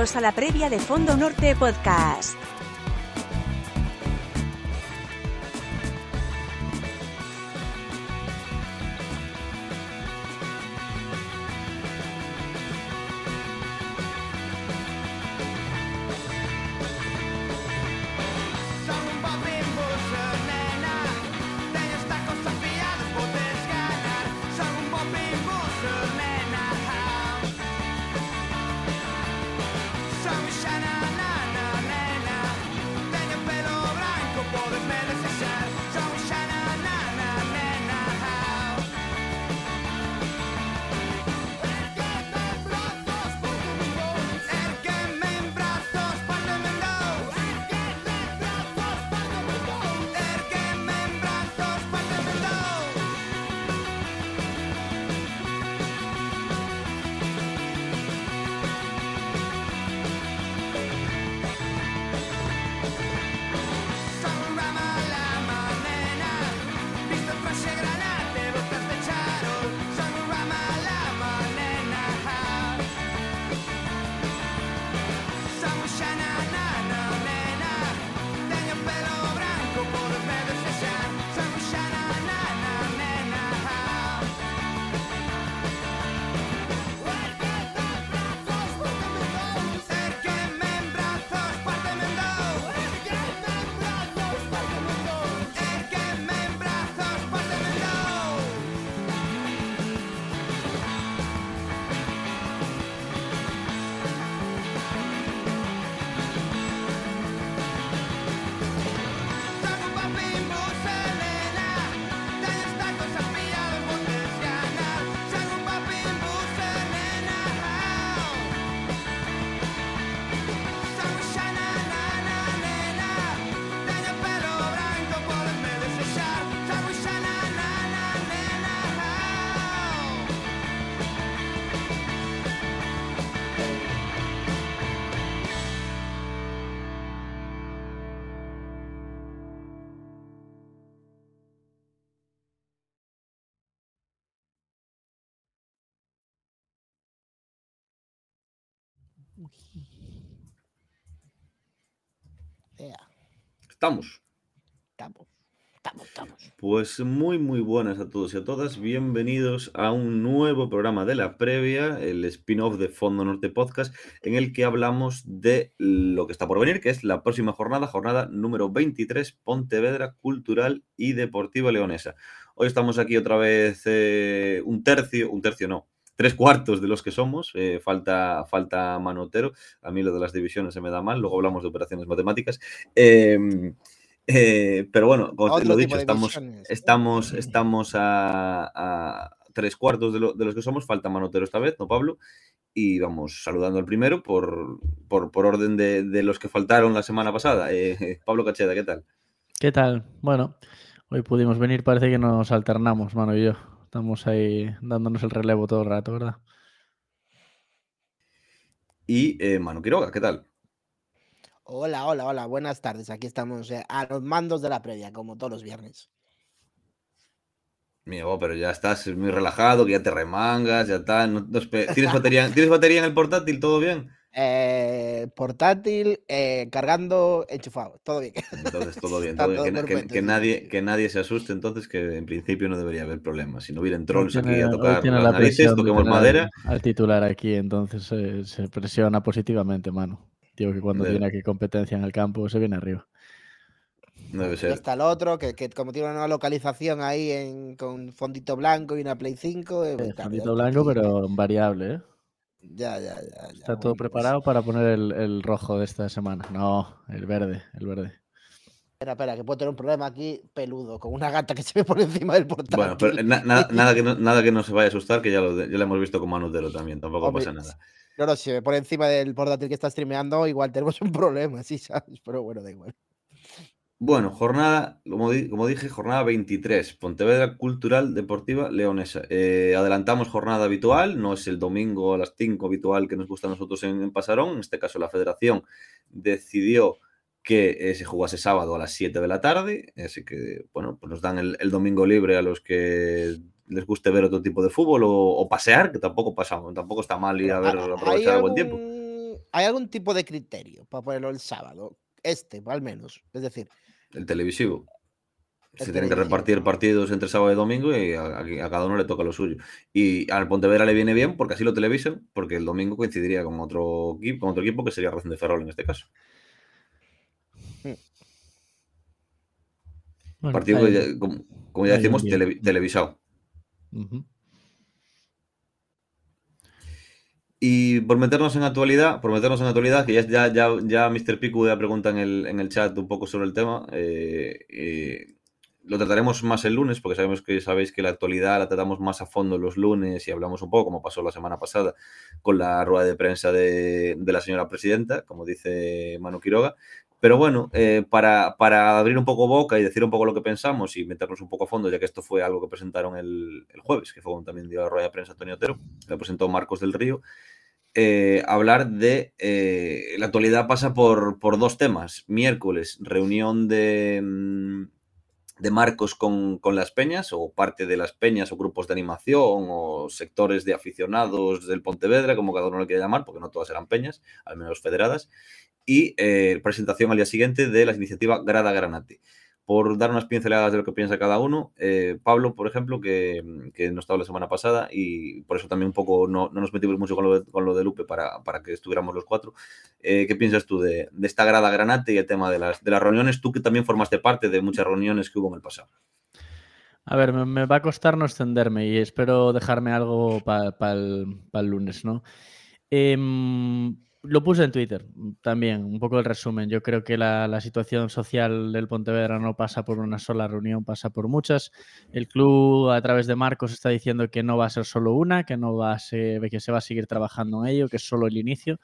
A la previa de Fondo Norte Podcast. Estamos. Estamos. Estamos, estamos. Pues muy, muy buenas a todos y a todas. Bienvenidos a un nuevo programa de la previa, el spin-off de Fondo Norte Podcast, en el que hablamos de lo que está por venir, que es la próxima jornada, jornada número 23, Pontevedra Cultural y Deportiva Leonesa. Hoy estamos aquí otra vez eh, un tercio, un tercio no, tres cuartos de los que somos, eh, falta, falta Manotero, a mí lo de las divisiones se me da mal, luego hablamos de operaciones matemáticas. Em, eh, pero bueno, como lo dicho, estamos, estamos, estamos a, tres cuartos de, los que somos, falta Manotero esta vez, ¿no, Pablo? Y vamos saludando al primero por, por, orden de, los que faltaron la semana pasada. Eh, Pablo Cacheda, ¿qué tal? ¿Qué tal? Bueno, hoy pudimos venir, parece que nos alternamos, mano y yo. Estamos ahí dándonos el relevo todo el rato, ¿verdad? Y eh, Manu Quiroga, ¿qué tal? Hola, hola, hola, buenas tardes. Aquí estamos eh, a los mandos de la previa, como todos los viernes. Mío, pero ya estás muy relajado, que ya te remangas, ya está. ¿Tienes, batería, ¿Tienes batería en el portátil? ¿Todo bien? Eh, portátil, eh, cargando, enchufado, todo bien. Entonces, todo bien. Que, nadie, que nadie se asuste, entonces, que en principio no debería haber problemas. Si no hubieran trolls aquí a tocar la narices, toquemos madera. Al titular aquí, entonces se presiona positivamente, mano. Digo que cuando tiene aquí competencia en el campo se viene arriba. Debe ser. Está el otro, que, como tiene una localización ahí en, con fondito blanco y una Play 5. Eh, fondito blanco, pero variable, ¿eh? Ya, ya, ya. Está todo preparado para poner el, rojo de esta semana. No, el verde, el verde. Espera, espera, que puedo tener un problema aquí peludo, con una gata que se ve por encima del portal. Bueno, pero nada, que no, nada que no se vaya a asustar, que ya lo, ya lo hemos visto con Manutero también, tampoco pasa nada. No, no, si me pone encima del portátil que está streameando, igual tenemos un problema, sí, ¿sabes? Pero bueno, da igual. Bueno, jornada, como, dije, jornada 23, Pontevedra Cultural Deportiva Leonesa. Eh, adelantamos jornada habitual, no es el domingo a las 5 habitual que nos gusta a nosotros en, Pasarón, en este caso la federación decidió que eh, se jugase sábado a las 7 de la tarde, así que, bueno, pues nos dan el, domingo libre a los que les guste ver otro tipo de fútbol o, pasear, que tampoco pasamos, tampoco está mal ir a ver aprovechar el buen tiempo ¿hay algún tipo de criterio para ponerlo el sábado? Este, al menos. Es decir, el televisivo. Se tienen que repartir partidos entre sábado y domingo y a, cada uno le toca lo suyo. Y al Pontevedra le viene bien porque así lo televisan, porque el domingo coincidiría con otro equipo, con otro equipo que sería Racing de Ferrol en este caso. Partido, como, ya decimos, televisado. Y por meternos en actualidad, por meternos en actualidad, que ya, ya, ya, ya Mr. Pico ya pregunta en el, en el chat un poco sobre el tema, eh, eh, lo trataremos más el lunes, porque sabemos que sabéis que la actualidad la tratamos más a fondo los lunes y hablamos un poco, como pasó la semana pasada, con la rueda de prensa de, de la señora presidenta, como dice Manu Quiroga. Pero bueno, eh, para, para, abrir un poco boca y decir un poco lo que pensamos y meternos un poco a fondo, ya que esto fue algo que presentaron el, el jueves, que fue también dio la rueda de prensa Antonio Otero, que presentó Marcos del Río, eh, hablar de eh, la actualidad pasa por, por, dos temas. Miércoles, reunión de, mm, de Marcos con, con, las peñas o parte de las peñas o grupos de animación o sectores de aficionados del Pontevedra, como cada uno lo quiera llamar, porque no todas eran peñas, al menos federadas y eh, presentación al día siguiente de la iniciativa Grada Granate. Por dar unas pinceladas de lo que piensa cada uno, eh, Pablo, por ejemplo, que, no estaba la semana pasada y por eso también un poco no, no nos metimos mucho con lo de, con lo de Lupe para, para, que estuviéramos los cuatro. Eh, ¿Qué piensas tú de, de, esta Grada Granate y el tema de las, de las reuniones? Tú que también formaste parte de muchas reuniones que hubo en el pasado. A ver, me, va a costar no extenderme y espero dejarme algo para pa el, pa el, lunes, ¿no? Eh, lo puse en Twitter también, un poco el resumen. Yo creo que la, situación social del Pontevedra no pasa por una sola reunión, pasa por muchas. El club, a través de Marcos, está diciendo que no va a ser solo una, que no va a ser, que se va a seguir trabajando en ello, que es solo el inicio.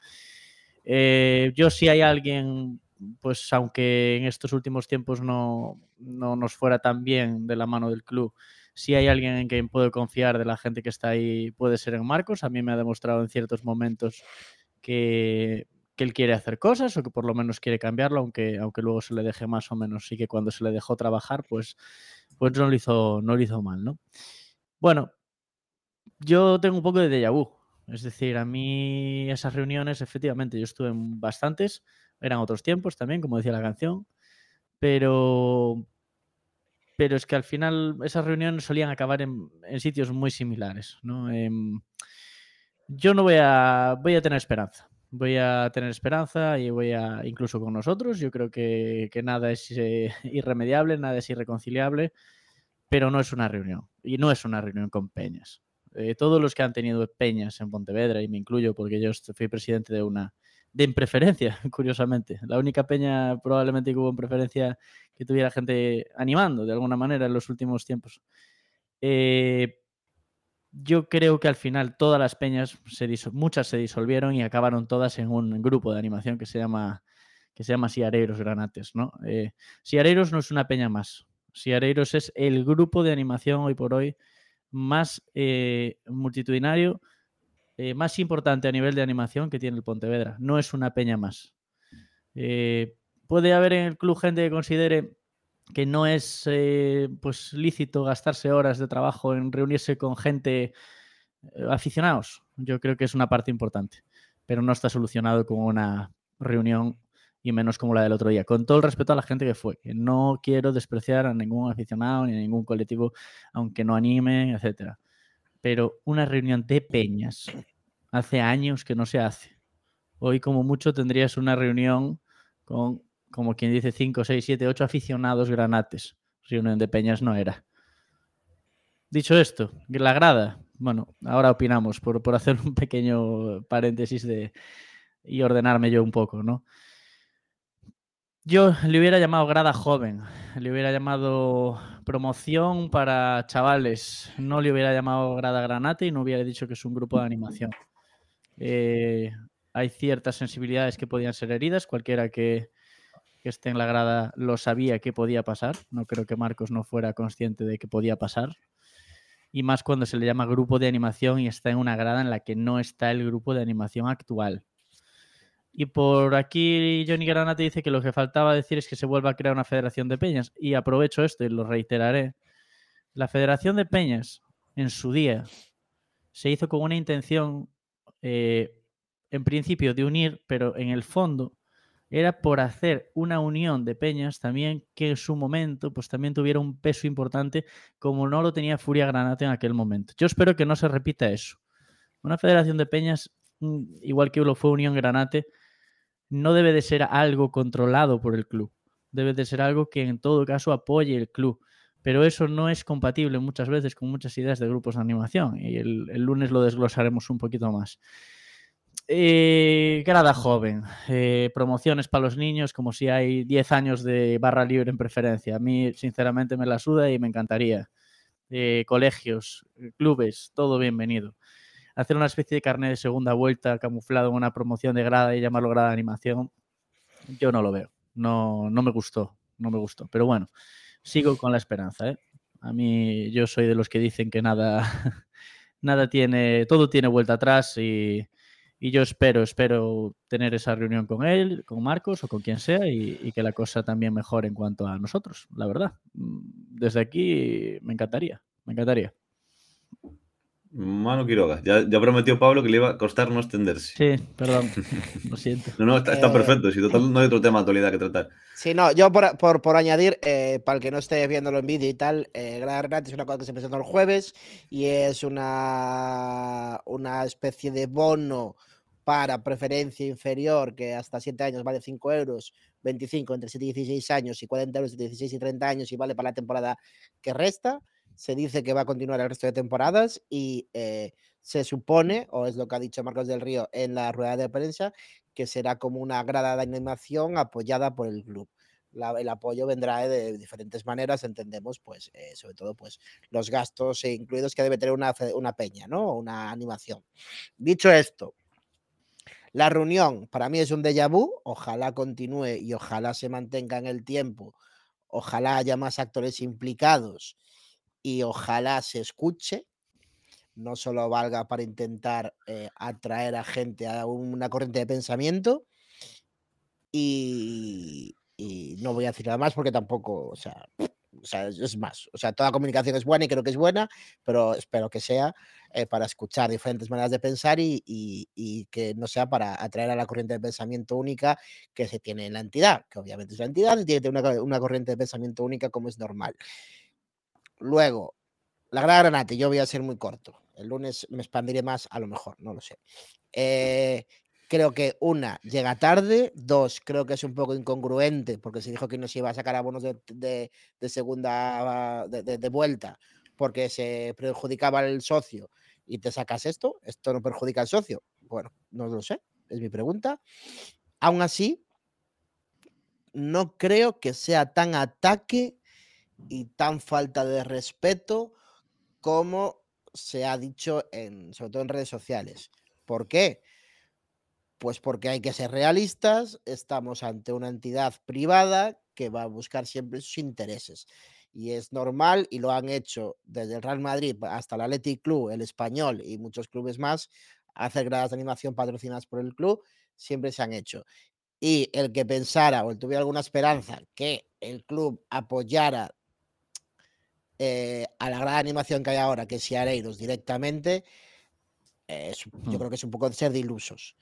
Eh, yo si hay alguien, pues aunque en estos últimos tiempos no, no nos fuera tan bien de la mano del club, si hay alguien en quien puedo confiar de la gente que está ahí, puede ser en Marcos. A mí me ha demostrado en ciertos momentos que, él quiere hacer cosas o que por lo menos quiere cambiarlo, aunque, aunque luego se le deje más o menos. Sí que cuando se le dejó trabajar, pues, pues no, lo hizo, no lo hizo mal, ¿no? Bueno, yo tengo un poco de déjà vu. Es decir, a mí esas reuniones, efectivamente, yo estuve en bastantes, eran otros tiempos también, como decía la canción, pero, pero es que al final esas reuniones solían acabar en, sitios muy similares, ¿no? Eh, yo no voy a, voy a tener esperanza. Voy a tener esperanza y voy a, incluso con nosotros, yo creo que, que nada es eh, irremediable, nada es irreconciliable, pero no es una reunión. Y no es una reunión con peñas. Eh, todos los que han tenido peñas en Pontevedra, y me incluyo porque yo fui presidente de una, de en preferencia, curiosamente. La única peña probablemente que hubo en preferencia que tuviera gente animando de alguna manera en los últimos tiempos. Eh, yo creo que al final todas las peñas, se muchas se disolvieron y acabaron todas en un grupo de animación que se llama, que se llama Siareiros Granates. ¿no? Eh, Siareiros no es una peña más. Siareiros es el grupo de animación hoy por hoy más eh, multitudinario, eh, más importante a nivel de animación que tiene el Pontevedra. No es una peña más. Puede haber en el club gente que considere que no es eh, pues lícito gastarse horas de trabajo en reunirse con gente eh, aficionados. Yo creo que es una parte importante, pero no está solucionado con una reunión y menos como la del otro día. Con todo el respeto a la gente que fue, no quiero despreciar a ningún aficionado ni a ningún colectivo, aunque no anime, etcétera. Pero una reunión de peñas hace años que no se hace. Hoy como mucho tendrías una reunión con como quien dice 5, 6, 7, 8 aficionados granates. Reunión de Peñas no era. Dicho esto, la grada, bueno, ahora opinamos por, por hacer un pequeño paréntesis de, y ordenarme yo un poco, ¿no? Yo le hubiera llamado grada joven, le hubiera llamado promoción para chavales, no le hubiera llamado grada granate y no hubiera dicho que es un grupo de animación. Eh, hay ciertas sensibilidades que podían ser heridas, cualquiera que, que esté en la grada lo sabía que podía pasar. No creo que Marcos no fuera consciente de que podía pasar. Y más cuando se le llama grupo de animación y está en una grada en la que no está el grupo de animación actual. Y por aquí Johnny Granate dice que lo que faltaba decir es que se vuelva a crear una federación de peñas. Y aprovecho esto y lo reiteraré. La federación de peñas en su día se hizo con una intención eh, en principio de unir, pero en el fondo era por hacer una unión de peñas también que en su momento pues también tuviera un peso importante como no lo tenía Furia Granate en aquel momento. Yo espero que no se repita eso. Una federación de peñas, mm, igual que lo fue Unión Granate, no debe de ser algo controlado por el club. Debe de ser algo que en todo caso apoye el club. Pero eso no es compatible muchas veces con muchas ideas de grupos de animación. Y el, el lunes lo desglosaremos un poquito más. Eh, grada joven, eh, promociones para los niños, como si hay 10 años de barra libre en preferencia. A mí, sinceramente, me la suda y me encantaría. Eh, colegios, clubes, todo bienvenido. Hacer una especie de carnet de segunda vuelta camuflado en una promoción de grada y llamarlo grada de animación, yo no lo veo. No, no me gustó, no me gustó. Pero bueno, sigo con la esperanza. A mí, yo soy de los que dicen que nada, nada tiene, todo tiene vuelta atrás y y yo espero, espero tener esa reunión con él, con Marcos o con quien sea y, y, que la cosa también mejore en cuanto a nosotros, la verdad. Mm, desde aquí me encantaría, me encantaría. Mano Quiroga, ya, ya, prometió Pablo que le iba a costar no extenderse. Sí, perdón, lo siento. no, no, está, está eh... perfecto, si total no hay otro tema de actualidad que tratar. Sí, no, yo por, por, por añadir, eh, para el que no esté viéndolo en vídeo y tal, eh, Gran Renate es una cosa que se presentó el jueves y es una, una especie de bono para preferencia inferior que hasta 7 años vale 5 euros, 25 entre 7 y 16 años y 40 euros entre 16 y 30 años y vale para la temporada que resta se dice que va a continuar el resto de temporadas y eh, se supone, o es lo que ha dicho Marcos del Río en la rueda de prensa, que será como una grada de animación apoyada por el club. El apoyo vendrá de diferentes maneras, entendemos, pues, eh, sobre todo, pues, los gastos incluidos que debe tener una, una peña, ¿no? Una animación. Dicho esto, la reunión para mí es un déjà vu, ojalá continúe y ojalá se mantenga en el tiempo, ojalá haya más actores implicados y ojalá se escuche, no solo valga para intentar eh, atraer a gente a una corriente de pensamiento. Y, no voy a decir nada más porque tampoco, o sea, o sea, es más, o sea, toda comunicación es buena y creo que es buena, pero espero que sea eh, para escuchar diferentes maneras de pensar y, y, que no sea para atraer a la corriente de pensamiento única que se tiene en la entidad, que obviamente es la entidad y tiene una, una corriente de pensamiento única como es normal. Luego, la gran granate, yo voy a ser muy corto. El lunes me expandiré más, a lo mejor, no lo sé. Eh, creo que una, llega tarde. Dos, creo que es un poco incongruente porque se dijo que no se iba a sacar abonos de, de, segunda, de, de, vuelta, porque se perjudicaba el socio y te sacas esto. ¿Esto no perjudica al socio? Bueno, no lo sé, es mi pregunta. Aún así, no creo que sea tan ataque y tan falta de respeto como se ha dicho en, sobre todo en redes sociales. ¿Por qué? Pues porque hay que ser realistas, estamos ante una entidad privada que va a buscar siempre sus intereses. Y es normal, y lo han hecho desde el Real Madrid hasta el Athletic Club, el Español y muchos clubes más, hacer gradas de animación patrocinadas por el club, siempre se han hecho. Y el que pensara o tuviera alguna esperanza que el club apoyara eh, a la gran animación que hay ahora, que es Areiros directamente, eh, es, yo creo que es un poco de ser de ilusos.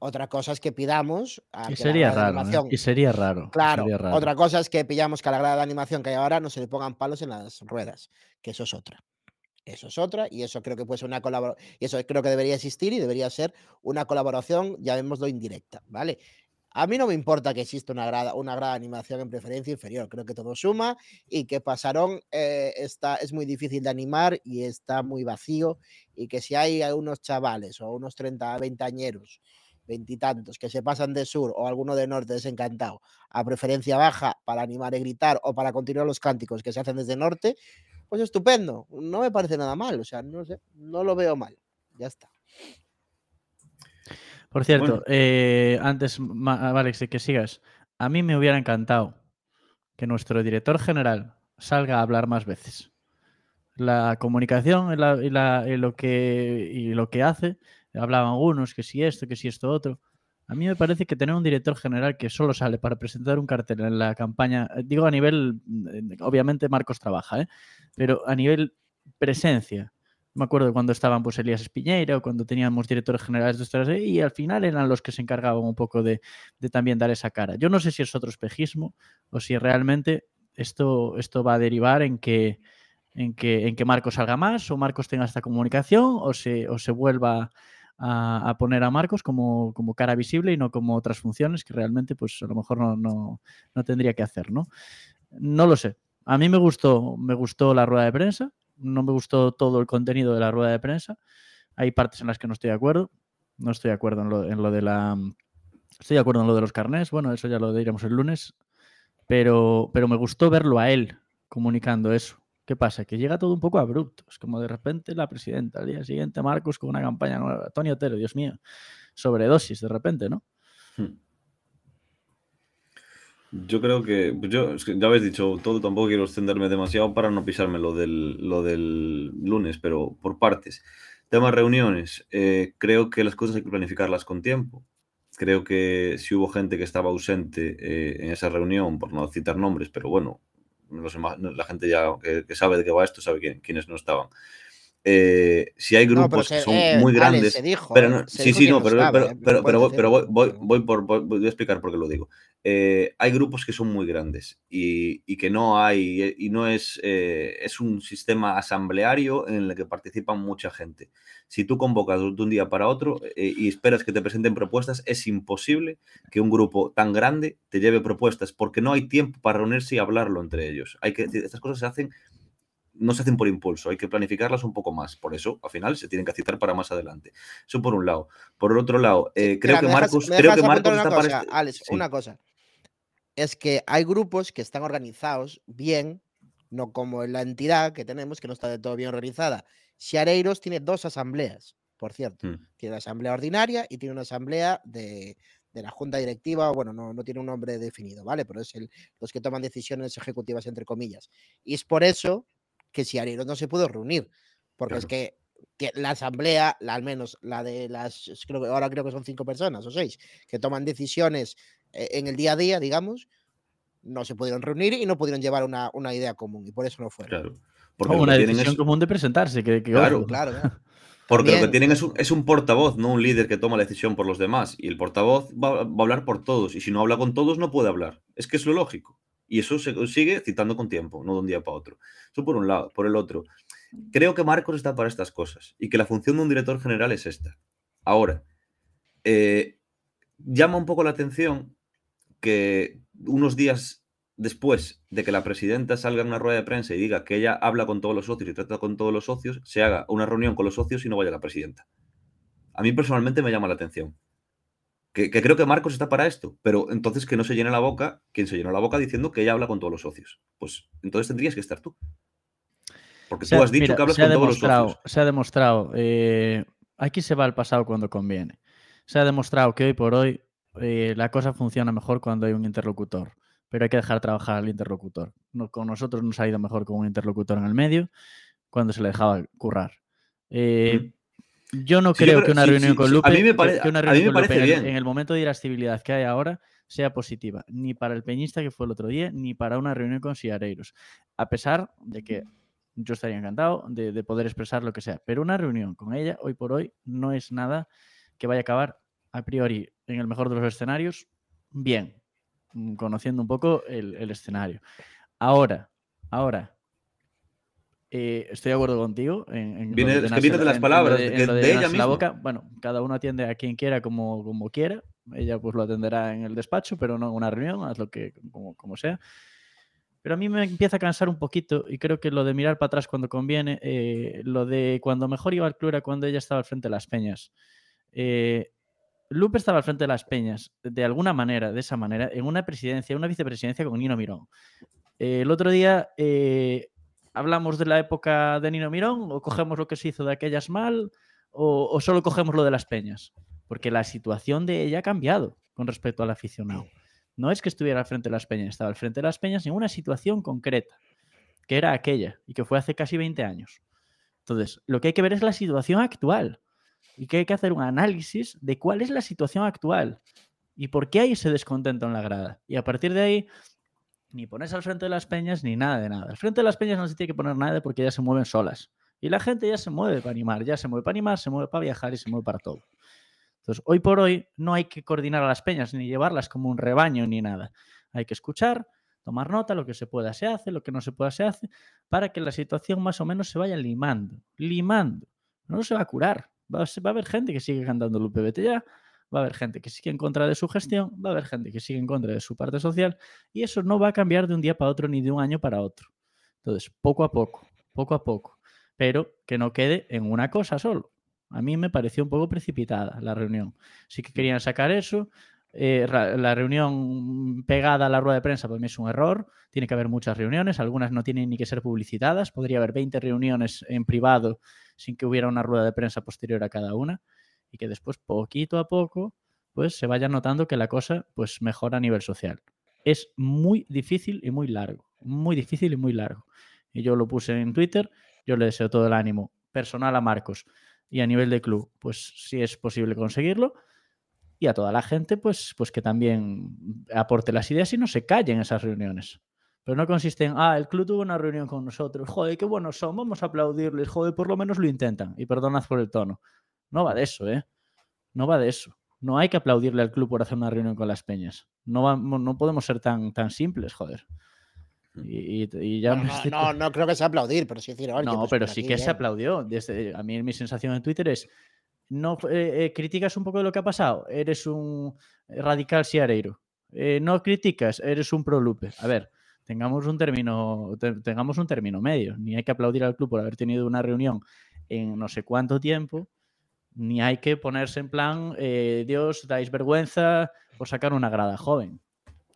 Otra cosa es que pidamos. A y, que sería raro. ¿eh? y sería raro. Claro, sería raro. otra cosa es que pillamos que a la grada de animación que hay ahora no se le pongan palos en las ruedas, que eso es otra. Eso es otra, y eso creo que puede ser una colaboración, y eso creo que debería existir y debería ser una colaboración, llamémoslo indirecta, ¿vale? A mí no me importa que exista una grada, una grada animación en preferencia inferior, creo que todo suma y que Pasarón eh, está, es muy difícil de animar y está muy vacío y que si hay unos chavales o unos 30, 20 añeros, veintitantos, que se pasan de sur o alguno de norte desencantado a preferencia baja para animar y gritar o para continuar los cánticos que se hacen desde norte, pues estupendo, no me parece nada mal, o sea, no sé, no lo veo mal, ya está. Por cierto, bueno. eh, antes, Alex, de que sigas, a mí me hubiera encantado que nuestro director general salga a hablar más veces. La comunicación y, la, y, la, y, lo, que, y lo que hace, hablaban algunos que si esto, que si esto otro. A mí me parece que tener un director general que solo sale para presentar un cartel en la campaña, digo a nivel, obviamente Marcos trabaja, ¿eh? pero a nivel presencia, Me acuerdo cuando estaban pues Elías Espiñeira o cuando teníamos directores generales de estas y al final eran los que se encargaban un poco de, también dar esa cara. Yo no sé si es otro espejismo o si realmente esto, esto va a derivar en que, en que, en que Marcos salga más o Marcos tenga esta comunicación o se, o se vuelva a, a, poner a Marcos como, como, cara visible y no como otras funciones que realmente pues a lo mejor no, no, no tendría que hacer, ¿no? No lo sé. A mí me gustó, me gustó la rueda de prensa, no me gustó todo el contenido de la rueda de prensa. Hay partes en las que no estoy de acuerdo. No estoy de acuerdo en lo, en lo de la. Estoy de acuerdo en lo de los carnés. Bueno, eso ya lo diremos el lunes. Pero, pero me gustó verlo a él comunicando eso. ¿Qué pasa? Que llega todo un poco abrupto. Es como de repente la presidenta, al día siguiente Marcos con una campaña nueva. Tony Otero, Dios mío. Sobredosis de repente, ¿no? Hmm. Yo creo que, pues yo, ya habéis dicho todo, tampoco quiero extenderme demasiado para no pisarme lo del, lo del lunes, pero por partes. Tema reuniones, eh, creo que las cosas hay que planificarlas con tiempo. Creo que si hubo gente que estaba ausente eh, en esa reunión, por no citar nombres, pero bueno, los, la gente ya que, que, sabe de qué va esto sabe quién, quiénes no estaban. Eh, si hay grupos no, que son eh, muy grandes. Dijo, pero no, se sí, sí, no, pero, sabe, pero, eh, pero, pero, voy, voy, por, voy, a explicar por qué lo digo. Eh, hay grupos que son muy grandes y, y que no hay, y no es, eh, es un sistema asambleario en el que participan mucha gente. Si tú convocas de un día para otro eh, y esperas que te presenten propuestas, es imposible que un grupo tan grande te lleve propuestas porque no hay tiempo para reunirse y hablarlo entre ellos. Hay que, estas cosas se hacen no se hacen por impulso, hay que planificarlas un poco más. Por eso, al final, se tienen que citar para más adelante. Eso por un lado. Por el otro lado, eh, creo, Mira, que dejas- Marcos, creo que Marcos una está cosa, para este- Alex, sí. una cosa. Es que hay grupos que están organizados bien, no como en la entidad que tenemos, que no está de todo bien organizada. Xareiros tiene dos asambleas, por cierto. Mm. Tiene una asamblea ordinaria y tiene una asamblea de, de la junta directiva, bueno, no, no tiene un nombre definido, ¿vale? Pero es el, los que toman decisiones ejecutivas, entre comillas. Y es por eso que Xareiros no se pudo reunir, porque es Claro. que que la asamblea, la, al menos la de las, creo que ahora creo que son cinco personas o seis, que toman decisiones eh, en el día a día, digamos, no se pudieron reunir y no pudieron llevar una, una idea común y por eso no fueron. Claro. Porque una que tienen decisión es, común de presentarse. Que, que Claro. Claro, claro. porque lo que tienen es un, es un portavoz, no un líder que toma la decisión por los demás. Y el portavoz va, va a hablar por todos. Y si no habla con todos, no puede hablar. Es que es lo lógico. Y eso se consigue citando con tiempo, no de un día para otro. Eso por un lado. Por el otro, creo que Marcos está para estas cosas y que la función de un director general es esta. Ahora, eh, llama un poco la atención que unos días después de que la presidenta salga en una rueda de prensa y diga que ella habla con todos los socios y trata con todos los socios, se haga una reunión con los socios y no vaya la presidenta. A mí personalmente me llama la atención. Que, que creo que Marcos está para esto, pero entonces que no se llene la boca, quien se llenó la boca diciendo que ella habla con todos los socios. Pues entonces tendrías que estar tú. Porque Se tú has dicho mira, que hablas con todos los socios. Se ha demostrado. eh, aquí se va al pasado cuando conviene. Se ha demostrado que hoy por hoy eh, la cosa funciona mejor cuando hay un interlocutor. Pero hay que dejar trabajar al interlocutor. No- con nosotros nos ha ido mejor con un interlocutor en el medio cuando se le dejaba currar. Eh, Yo no Sí, yo creo que una sí, reunión sí, con a Lupe, mí me que- pare- que una a mí reunión me con Lupe en el- en el momento de irascibilidad que hay ahora sea positiva, ni para el peñista que fue el otro día, ni para una reunión con Siareiros. A pesar de que yo estaría encantado de, de poder expresar lo que sea, pero una reunión con ella hoy por hoy no es nada que vaya a acabar a priori en el mejor de los escenarios bien, mm, conociendo un poco el, el escenario. Ahora, ahora, eh, estoy de acuerdo contigo. En, en Viene- de es que viene de la- las en- en palabras, de- de- de de ella llenarse la misma. boca. Bueno, cada uno atiende a quien quiera como, como quiera. Ella pues lo atenderá en el despacho, pero no en una reunión, haz lo que como, como sea. Pero a mí me empieza a cansar un poquito y creo que lo de mirar para atrás cuando conviene, eh, lo de cuando mejor iba al club era cuando ella estaba al frente de las peñas. Eh, Lupe estaba al frente de las peñas, de alguna manera, de esa manera, en una presidencia, una vicepresidencia con Nino Mirón. Eh, el otro día eh, hablamos de la época de Nino Mirón, o cogemos lo que se hizo de aquellas mal, o, solo cogemos lo de las peñas. Porque la situación de ella ha cambiado con respecto al aficionado. No es que estuviera al frente de las peñas, estaba al frente de las peñas en una situación concreta, que era aquella, y que fue hace casi 20 años. Entonces, lo que hay que ver es la situación actual y que hay que hacer un análisis de cuál es la situación actual y por qué hay ese descontento en la grada. Y a partir de ahí, ni ponerse al frente de las peñas ni nada de nada. Al frente de las peñas no se tiene que poner nada porque ellas se mueven solas. Y la gente ya se mueve para animar, ya se mueve para animar, se mueve para viajar y se mueve para todo. Entonces, hoy por hoy no hay que coordinar a las peñas ni llevarlas como un rebaño ni nada. Hay que escuchar, tomar nota, lo que se pueda se hace, lo que no se pueda se hace, para que la situación más o menos se vaya limando, limando. No se va a curar. Va a, haber gente que sigue cantando el UPBT ya, va a haber gente que sigue en contra de su gestión, va a haber gente que sigue en contra de su parte social y eso no va a cambiar de un día para otro ni de un año para otro. Entonces, poco a poco, poco a poco, pero que no quede en una cosa solo. A mí me pareció un poco precipitada la reunión. Sí que querían sacar eso. eh, la reunión pegada a la rueda de prensa para mí es un error. Tiene que haber muchas reuniones. Algunas no tienen ni que ser publicitadas. Podría haber 20 reuniones en privado sin que hubiera una rueda de prensa posterior a cada una. Y que después, poquito a poco, pues se vaya notando que la cosa pues mejora a nivel social. Es muy difícil y muy largo. Muy difícil y muy largo. Y yo lo puse en Twitter. Yo le deseo todo el ánimo personal a Marcos y a nivel de club, pues si es posible conseguirlo. Y a toda la gente, pues, pues que también aporte las ideas y no se calle en esas reuniones. Pero no consiste en, ah, el club tuvo una reunión con nosotros, joder, qué buenos son, vamos a aplaudirles, joder, por lo menos lo intentan. Y perdonad por el tono. No va de eso, ¿eh? No va de eso. No hay que aplaudirle al club por hacer una reunión con las peñas. No, vamos- no podemos ser tan, tan simples, joder. Y, y- y ya no, estoy- no, no creo que sea aplaudir, pero sí decir, no, pues pero sí aquí que se aplaudió. Desde, a mí mi sensación en Twitter es, no eh, eh, criticas un poco de lo que ha pasado, eres un radical siareiro. Eh, no criticas, eres un prolupe. A ver, tengamos un término, te- tengamos un término medio. Ni hay que aplaudir al club por haber tenido una reunión en no sé cuánto tiempo, ni hay que ponerse en plan, eh, Dios, dais vergüenza por sacar una grada joven.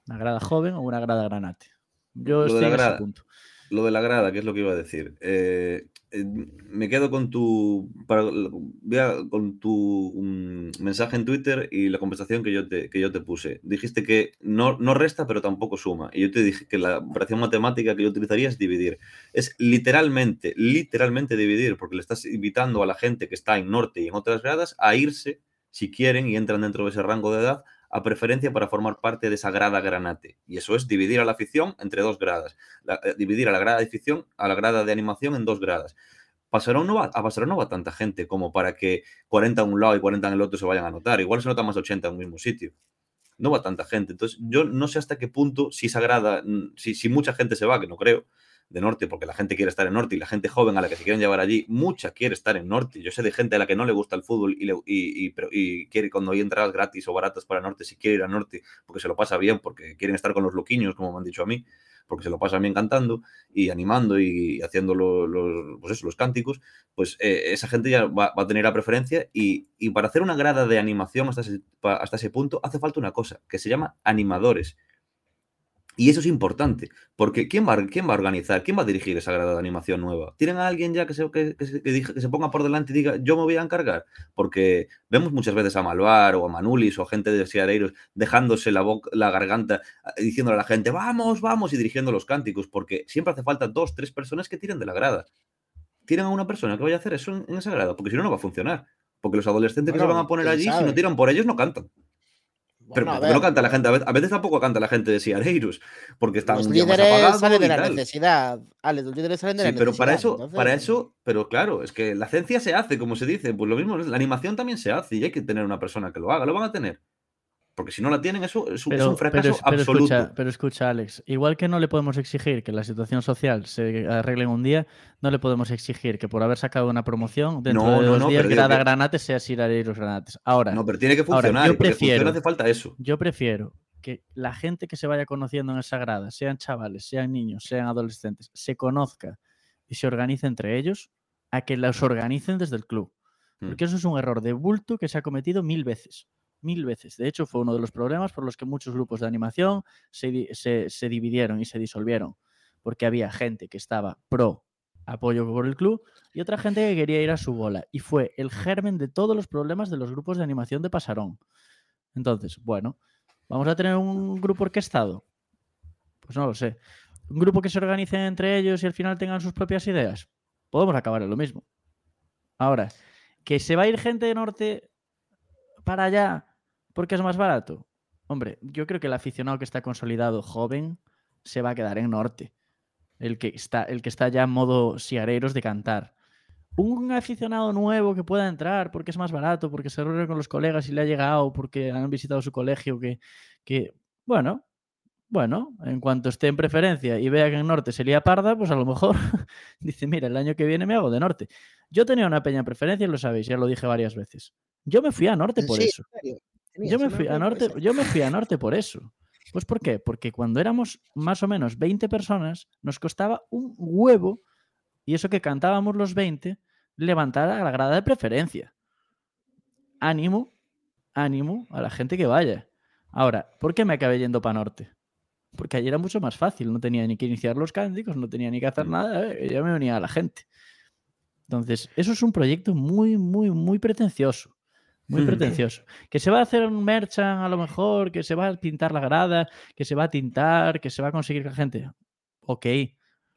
Una grada joven o una grada granate. Yo Lo de estoy la en ese grada. punto. Lo de la grada, que es lo que iba a decir. Eh, eh, me quedo con tu, con tu mm, mensaje en Twitter y la conversación que yo te, que yo te puse. Dijiste que no, no resta, pero tampoco suma. Y yo te dije que la operación matemática que yo utilizaría es dividir. Es literalmente, literalmente dividir, porque le estás invitando a la gente que está en norte y en otras gradas a irse, si quieren, y entran dentro de ese rango de edad, a preferencia para formar parte de esa grada granate. Y eso es dividir a la afición entre dos gradas eh, dividir a la grada de ficción, a la grada de animación en dos gradas. Pasarón no va, a Pasarón no va tanta gente como para que 40 en un lado y 40 en el otro se vayan a notar. Igual se nota más 80 en un mismo sitio. No va tanta gente. Entonces, yo no sé hasta qué punto, si esa grada, mm, si, si mucha gente se va, que no creo, de norte, porque la gente quiere estar en norte y la gente joven a la que se quieren llevar allí, mucha quiere estar en norte. Yo sé de gente a la que no le gusta el fútbol y, le- y, y- y quiere, cuando hay entradas gratis o baratas para norte, si quiere ir a norte, porque se lo pasa bien, porque quieren estar con los loquiños, como me han dicho a mí, porque se lo pasan bien cantando y animando y haciendo lo- los, pues eso, los cánticos, pues eh, esa gente ya va, va a tener la preferencia y, para hacer una grada de animación hasta ese, hasta ese punto hace falta una cosa, que se llama animadores. Y eso es importante, porque ¿quién va, ¿quién va a organizar? ¿Quién va a dirigir esa grada de animación nueva? ¿Tienen a alguien ya que se, que, que se, que se ponga por delante y diga, yo me voy a encargar? Porque vemos muchas veces a Malvar o a Manulis o a gente de Siareiros dejándose la, boca, la garganta, eh, diciéndole a la gente, vamos, vamos, y dirigiendo los cánticos, porque siempre hace falta dos, tres personas que tiren de la grada. Tienen a una persona que vaya a hacer eso en, en esa grada, porque si no, no va a funcionar. Porque los adolescentes que se van a poner allí, si no tiran por ellos, no cantan. Pero Bueno, a ¿por qué no canta la gente? A veces, tampoco canta la gente de Siareiros, porque están los un día más líderes apagados salen de la tal. necesidad. Ale, los líderes salen de Sí, la pero necesidad. para eso, entonces, para eso, pero claro, es que la ciencia se hace, como se dice, pues lo mismo, la animación también se hace y hay que tener una persona que lo haga, lo van a tener. Porque si no la tienen, eso es un, es un fracaso es- pero absoluto. Escucha, pero escucha, Alex, igual que no le podemos exigir que la situación social se arregle en un día, no le podemos exigir que por haber sacado una promoción, dentro No, de no, dos no, días pero digo grada que- granates sea Sirareiros granates. Ahora, No, pero tiene que Ahora, funcionar yo y para que funcione prefiero- hace falta eso. yo prefiero que la gente que se vaya conociendo en esa grada, sean chavales, sean niños, sean adolescentes, se conozca y se organice entre ellos, a que los organicen desde el club. Mm. Porque eso es un error de bulto que se ha cometido mil veces. Mil veces. De hecho, fue uno de los problemas por los que muchos grupos de animación se, se dividieron y se disolvieron. Porque había gente que estaba pro apoyo por el club y otra gente que quería ir a su bola. Y fue el germen de todos los problemas de los grupos de animación de Pasarón. Entonces, bueno, ¿vamos a tener un grupo orquestado? Pues no lo sé. ¿Un grupo que se organice entre ellos y al final tengan sus propias ideas? Podemos acabar en lo mismo. Ahora, que se va a ir gente de norte para allá porque es más barato. Hombre, yo creo que el aficionado que está consolidado joven se va a quedar en norte. El que está, el que está ya en modo siareros de cantar. un aficionado nuevo que pueda entrar porque es más barato, porque se reúne con los colegas y le ha llegado, porque han visitado su colegio, que, que bueno, bueno, en cuanto esté en preferencia y vea que en norte se lía parda, pues a lo mejor dice, mira, el año que viene me hago de norte. Yo tenía una peña en preferencia, lo sabéis, ya lo dije varias veces. Yo me fui a norte por Sí, eso. Yo me fui a norte, yo me fui a norte por eso. Pues ¿por qué? Porque cuando éramos más o menos 20 personas, nos costaba un huevo, y eso que cantábamos los 20, levantar a la grada de preferencia. Ánimo, ánimo a la gente que vaya. Ahora, ¿por qué me acabé yendo para norte? Porque allí era mucho más fácil, no tenía ni que iniciar los cánticos, no tenía ni que hacer nada, eh, ya me unía a la gente. Entonces, eso es un proyecto muy, muy, muy pretencioso. Muy Mm. pretencioso. Que se va a hacer un merchan a lo mejor, que se va a pintar la grada, que se va a tintar, que se va a conseguir que la gente. Ok,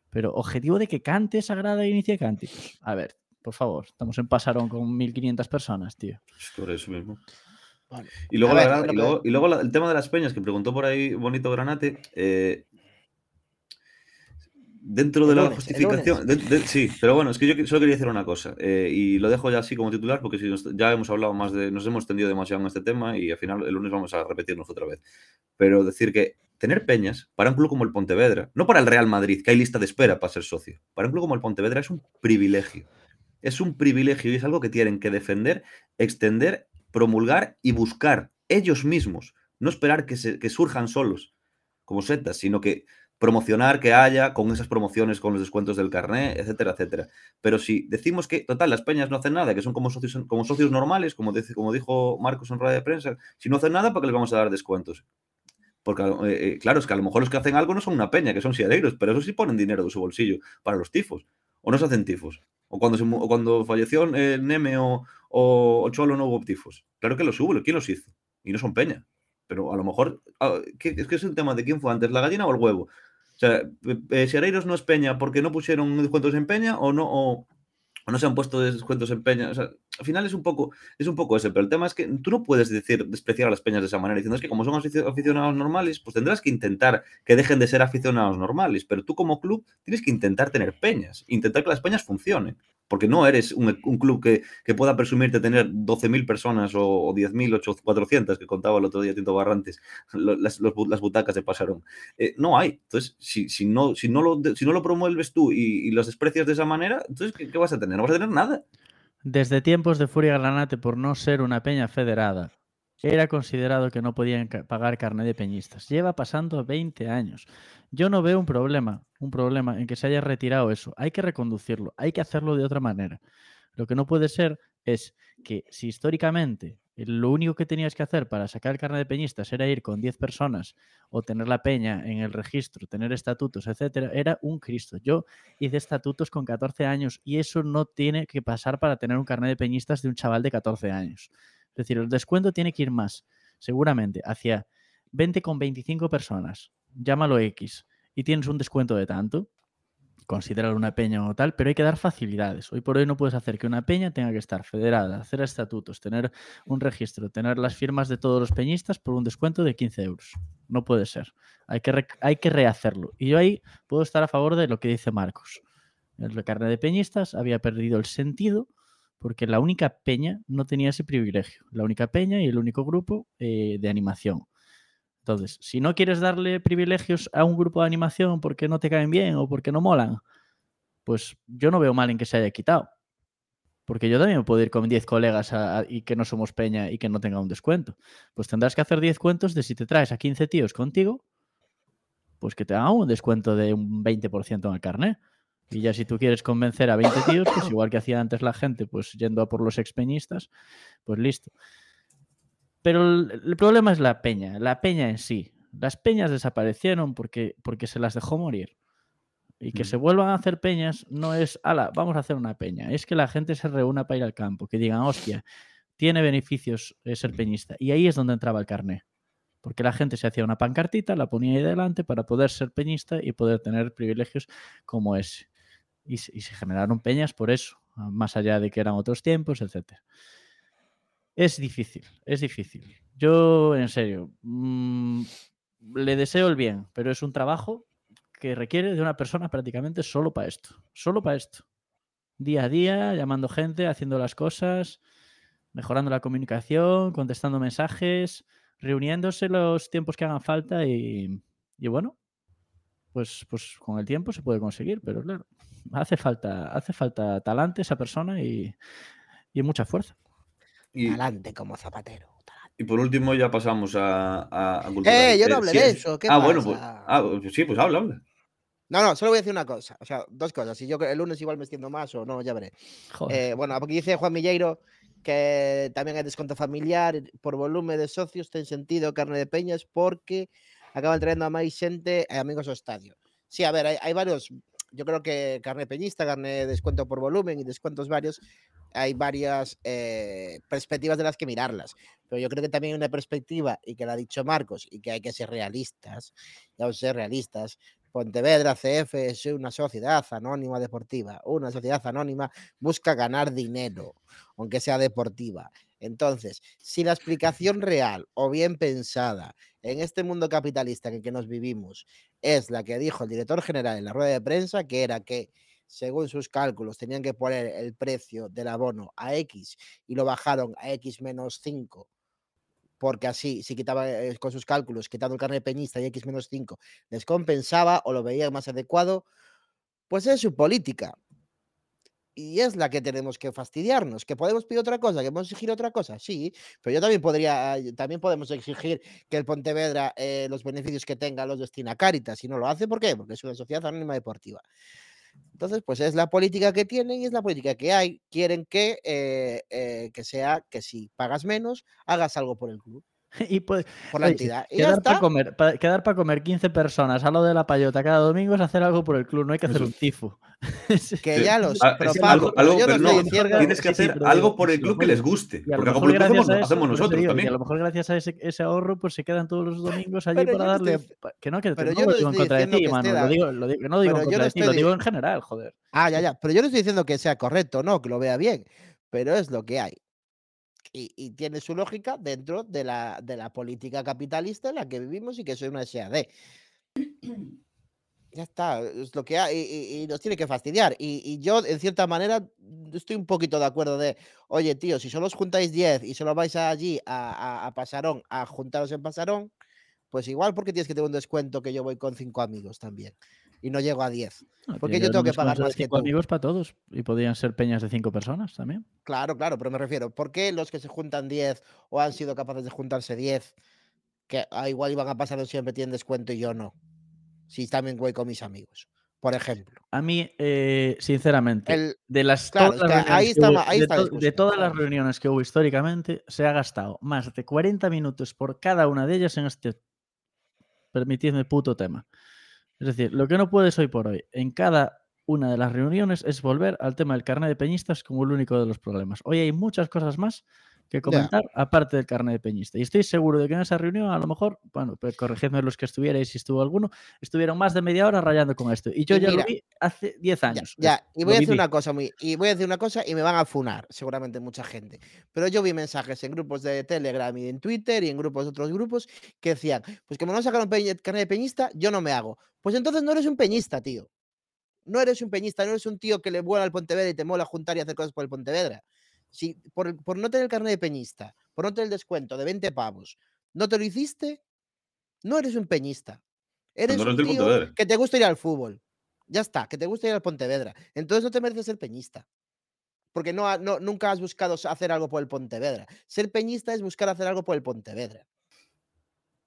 pero objetivo de que cante esa grada e inicie cánticos. A ver, por favor, estamos en Pasarón con 1500 personas, tío. Pues Por eso mismo. Vale. Y luego, la y luego, y luego la- el tema de las peñas que preguntó por ahí Bonito Granate. eh, dentro de El la lunes, justificación. de- de- sí, pero bueno, es que yo solo quería decir una cosa. eh, y lo dejo ya así como titular porque si nos- ya hemos hablado más de. Nos hemos tendido demasiado en este tema y al final el lunes vamos a repetirnos otra vez. Pero decir que tener peñas para un club como el Pontevedra, no para el Real Madrid, que hay lista de espera para ser socio, para un club como el Pontevedra es un privilegio. Es un privilegio y es algo que tienen que defender, extender, promulgar y buscar ellos mismos. No esperar que, se- que surjan solos, como setas, sino que promocionar que haya con esas promociones, con los descuentos del carnet, etcétera, etcétera. Pero si decimos que, total, las peñas no hacen nada, que son como socios, como socios normales, como, dice- como dijo Marcos en rueda de prensa, si no hacen nada, ¿para qué les vamos a dar descuentos? Porque, eh, eh, claro, es que a lo mejor los que hacen algo no son una peña, que son siareiros, pero eso sí ponen dinero de su bolsillo para los tifos. O no se hacen tifos. O cuando, se o cuando falleció eh, Neme o, Cholo no hubo tifos. Claro que los hubo, ¿quién los hizo? Y no son peña. Pero a lo mejor, ah, ¿qué- es que es un tema de quién fue antes, la gallina o el huevo. O sea, eh, eh, Xereiros no es Peña porque no pusieron descuentos en Peña o no, o, o no se han puesto descuentos en Peña. O sea, al final es un poco, es un poco ese, pero el tema es que tú no puedes decir, despreciar a las peñas de esa manera, diciendo es que como son aficio- aficionados normales, pues tendrás que intentar que dejen de ser aficionados normales, pero tú como club tienes que intentar tener peñas, intentar que las peñas funcionen, porque no eres un, club que, que pueda presumirte tener 12.000 personas o, o 10.000, 800, 400, que contaba el otro día Tinto Barrantes, las, butacas de Pasarón. Eh, no hay. Entonces, si, si, no, si, no lo, de- si no lo promueves tú y, y los desprecias de esa manera, entonces, ¿qué, qué vas a tener? No vas a tener nada. Desde tiempos de Furia Granate, por no ser una peña federada, era considerado que no podían pagar carnet de peñistas. Lleva pasando 20 años. Yo no veo un problema, un problema en que se haya retirado eso. Hay que reconducirlo, hay que hacerlo de otra manera. Lo que no puede ser es que si históricamente lo único que tenías que hacer para sacar el carnet de peñistas era ir con 10 personas o tener la peña en el registro, tener estatutos, etcétera, era un Cristo. Yo hice estatutos con 14 años y eso no tiene que pasar para tener un carnet de peñistas de un chaval de 14 años. Es decir, el descuento tiene que ir más, seguramente, hacia 20 con 25 personas, llámalo X, y tienes un descuento de tanto, considerar una peña o tal, pero hay que dar facilidades. Hoy por hoy no puedes hacer que una peña tenga que estar federada, hacer estatutos, tener un registro, tener las firmas de todos los peñistas por un descuento de 15 euros. No puede ser. Hay que, hay que rehacerlo. Y yo ahí puedo estar a favor de lo que dice Marcos. El carnet de peñistas había perdido el sentido porque la única peña no tenía ese privilegio. La única peña y el único grupo eh, de animación. Entonces, si no quieres darle privilegios a un grupo de animación porque no te caen bien o porque no molan, pues yo no veo mal en que se haya quitado. Porque yo también puedo ir con 10 colegas a- a- y que no somos peña y que no tenga un descuento. Pues tendrás que hacer 10 cuentos de si te traes a 15 tíos contigo, pues que te hagan un descuento de un 20% en el carnet. Y ya si tú quieres convencer a 20 tíos, pues igual que hacía antes la gente, pues yendo a por los expeñistas, pues listo. Pero el, el problema es la peña, la peña en sí. Las peñas desaparecieron porque, porque se las dejó morir. Y que Mm. se vuelvan a hacer peñas no es, ala, vamos a hacer una peña. Es que la gente se reúna para ir al campo, que digan, hostia, tiene beneficios ser peñista. Y ahí es donde entraba el carné. Porque la gente se hacía una pancartita, la ponía ahí delante para poder ser peñista y poder tener privilegios como ese. Y, se- y se generaron peñas por eso, más allá de que eran otros tiempos, etc. Es difícil, es difícil. Yo, en serio, mm, le deseo el bien, pero es un trabajo que requiere de una persona prácticamente solo para esto. Solo para esto. día a día, llamando gente, haciendo las cosas, mejorando la comunicación, contestando mensajes, reuniéndose los tiempos que hagan falta y, y bueno, pues, pues con el tiempo se puede conseguir, pero claro, hace falta, hace falta talante esa persona y, y mucha fuerza. Y, Talante como zapatero. talante. y por último ya pasamos a, a, a cultural. Eh, yo no Eh, hablé sí, de es- eso. ¿qué ah, bueno, pues, ah, pues sí, pues habla, habla. No, no, solo voy a decir una cosa. O sea, dos cosas. Si yo creo- el lunes igual me extiendo más o no, ya veré. Joder. Eh, bueno, porque dice Juan Milleiro que tamén hai desconto familiar por volume de socios ten sentido carne de peñas porque acaban traendo a máis xente e amigos ao estadio. Sí, a ver, hai varios, yo creo que carne peñista, carne de descuento por volumen y descuentos varios, hay varias eh, perspectivas de las que mirarlas. Pero yo creo que también hay una perspectiva, y que la ha dicho Marcos, y que hay que ser realistas, ya ser realistas. Pontevedra CF es una sociedad anónima deportiva. Una sociedad anónima busca ganar dinero, aunque sea deportiva. Entonces, si la explicación real o bien pensada en este mundo capitalista en el que nos vivimos es la que dijo el director general en la rueda de prensa, que era que según sus cálculos tenían que poner el precio del abono a X y lo bajaron a X menos 5 porque así, si quitaba eh, con sus cálculos, quitando el carnet peñista y X menos 5, les compensaba o lo veían más adecuado, pues es su política. Y es la que tenemos que fastidiarnos. ¿Que podemos pedir otra cosa? ¿Que podemos exigir otra cosa? Sí, pero yo también podría, también podemos exigir que el Pontevedra eh, los beneficios que tenga los destina a Cáritas. Si no lo hace, ¿por qué? Porque es una sociedad anónima deportiva. Entonces, pues es la política que tienen y es la política que hay. Quieren que, eh, eh, que sea que si pagas menos, hagas algo por el club, y pues, por la oye, entidad. Y quedar para comer, pa- quedar para comer 15 personas a lo de la payota cada domingo es hacer algo por el club, no hay que hacer Eso. un tifo. Que ya lo sé, Ah, pero Pablo, algo, yo pero no, tienes que Sí, sí, hacer algo por el club que les guste. Lo Porque mejor por el club gracias hacemos, a eso, hacemos nosotros digo, y también. a lo mejor gracias a ese, ese ahorro, pues se quedan todos los domingos allí Pero para estoy darle. Que no, que pero no yo lo no digo en contra de ti, Lo digo, lo digo, que no lo digo en contra de ti, lo di- digo en general, joder. Ah, ya, ya. Pero yo no estoy diciendo que sea correcto, no, que lo vea bien. Pero es lo que hay. Y, y tiene su lógica dentro de la, de la política capitalista en la que vivimos y que soy una SAD. Ya está, es lo que hay y, nos tiene que fastidiar. Y, y yo, en cierta manera, estoy un poquito de acuerdo de, oye, tío, si solo os juntáis 10 y solo vais allí a, a- a Pasarón, a juntaros en Pasarón, pues igual porque tienes que tener un descuento que yo voy con 5 amigos también. Y no llego a 10. No, Porque tiene yo tengo que pagar descuento de más que tú. amigos para todos. Y podían ser peñas de cinco personas también. Claro, claro, pero me refiero, ¿por qué los que se juntan 10 o han sido capaces de juntarse 10, que ah, igual iban a pasar siempre tienen descuento y yo no? Si también voy con mis amigos, por ejemplo. A mí, eh, sinceramente, El, de las claro, todas es las que ahí reuniones que está hubo- ma- ahí de, está la to- de todas las reuniones que hubo históricamente, se ha gastado más de 40 minutos por cada una de ellas en este, permitidme, puto tema. Es decir, lo que no puedes hoy por hoy, en cada una de las reuniones, es volver al tema del carnet de peñistas como el único de los problemas. Hoy hay muchas cosas más que comentar aparte del carnet de peñista. Y estoy seguro de que en esa reunión, a lo mejor, bueno, pues corregidme los que estuvierais si estuvo alguno, estuvieron más de media hora rayando con esto. Y yo Y ya mira, lo vi hace 10 Ya, años. ya, y lo voy a decir viví. una cosa muy, y voy a decir una cosa y me van a funar, seguramente mucha gente. Pero yo vi mensajes en grupos de Telegram y en Twitter y en grupos de otros grupos que decían, pues como no sacaron peña- carnet de peñista, yo no me hago. Pues entonces no eres un peñista, tío. No eres un peñista, no eres un tío que le vuela al Pontevedra y te mola juntar y hacer cosas por el Pontevedra. Si por, por no tener el carnet de peñista, por no tener el descuento de 20 pavos, no te lo hiciste, no eres un peñista. Eres no un eres tío Pontevedra. que te gusta ir al fútbol. Ya está, que te gusta ir al Pontevedra. Entonces no te mereces ser peñista. Porque no, no, nunca has buscado hacer algo por el Pontevedra. Ser peñista es buscar hacer algo por el Pontevedra.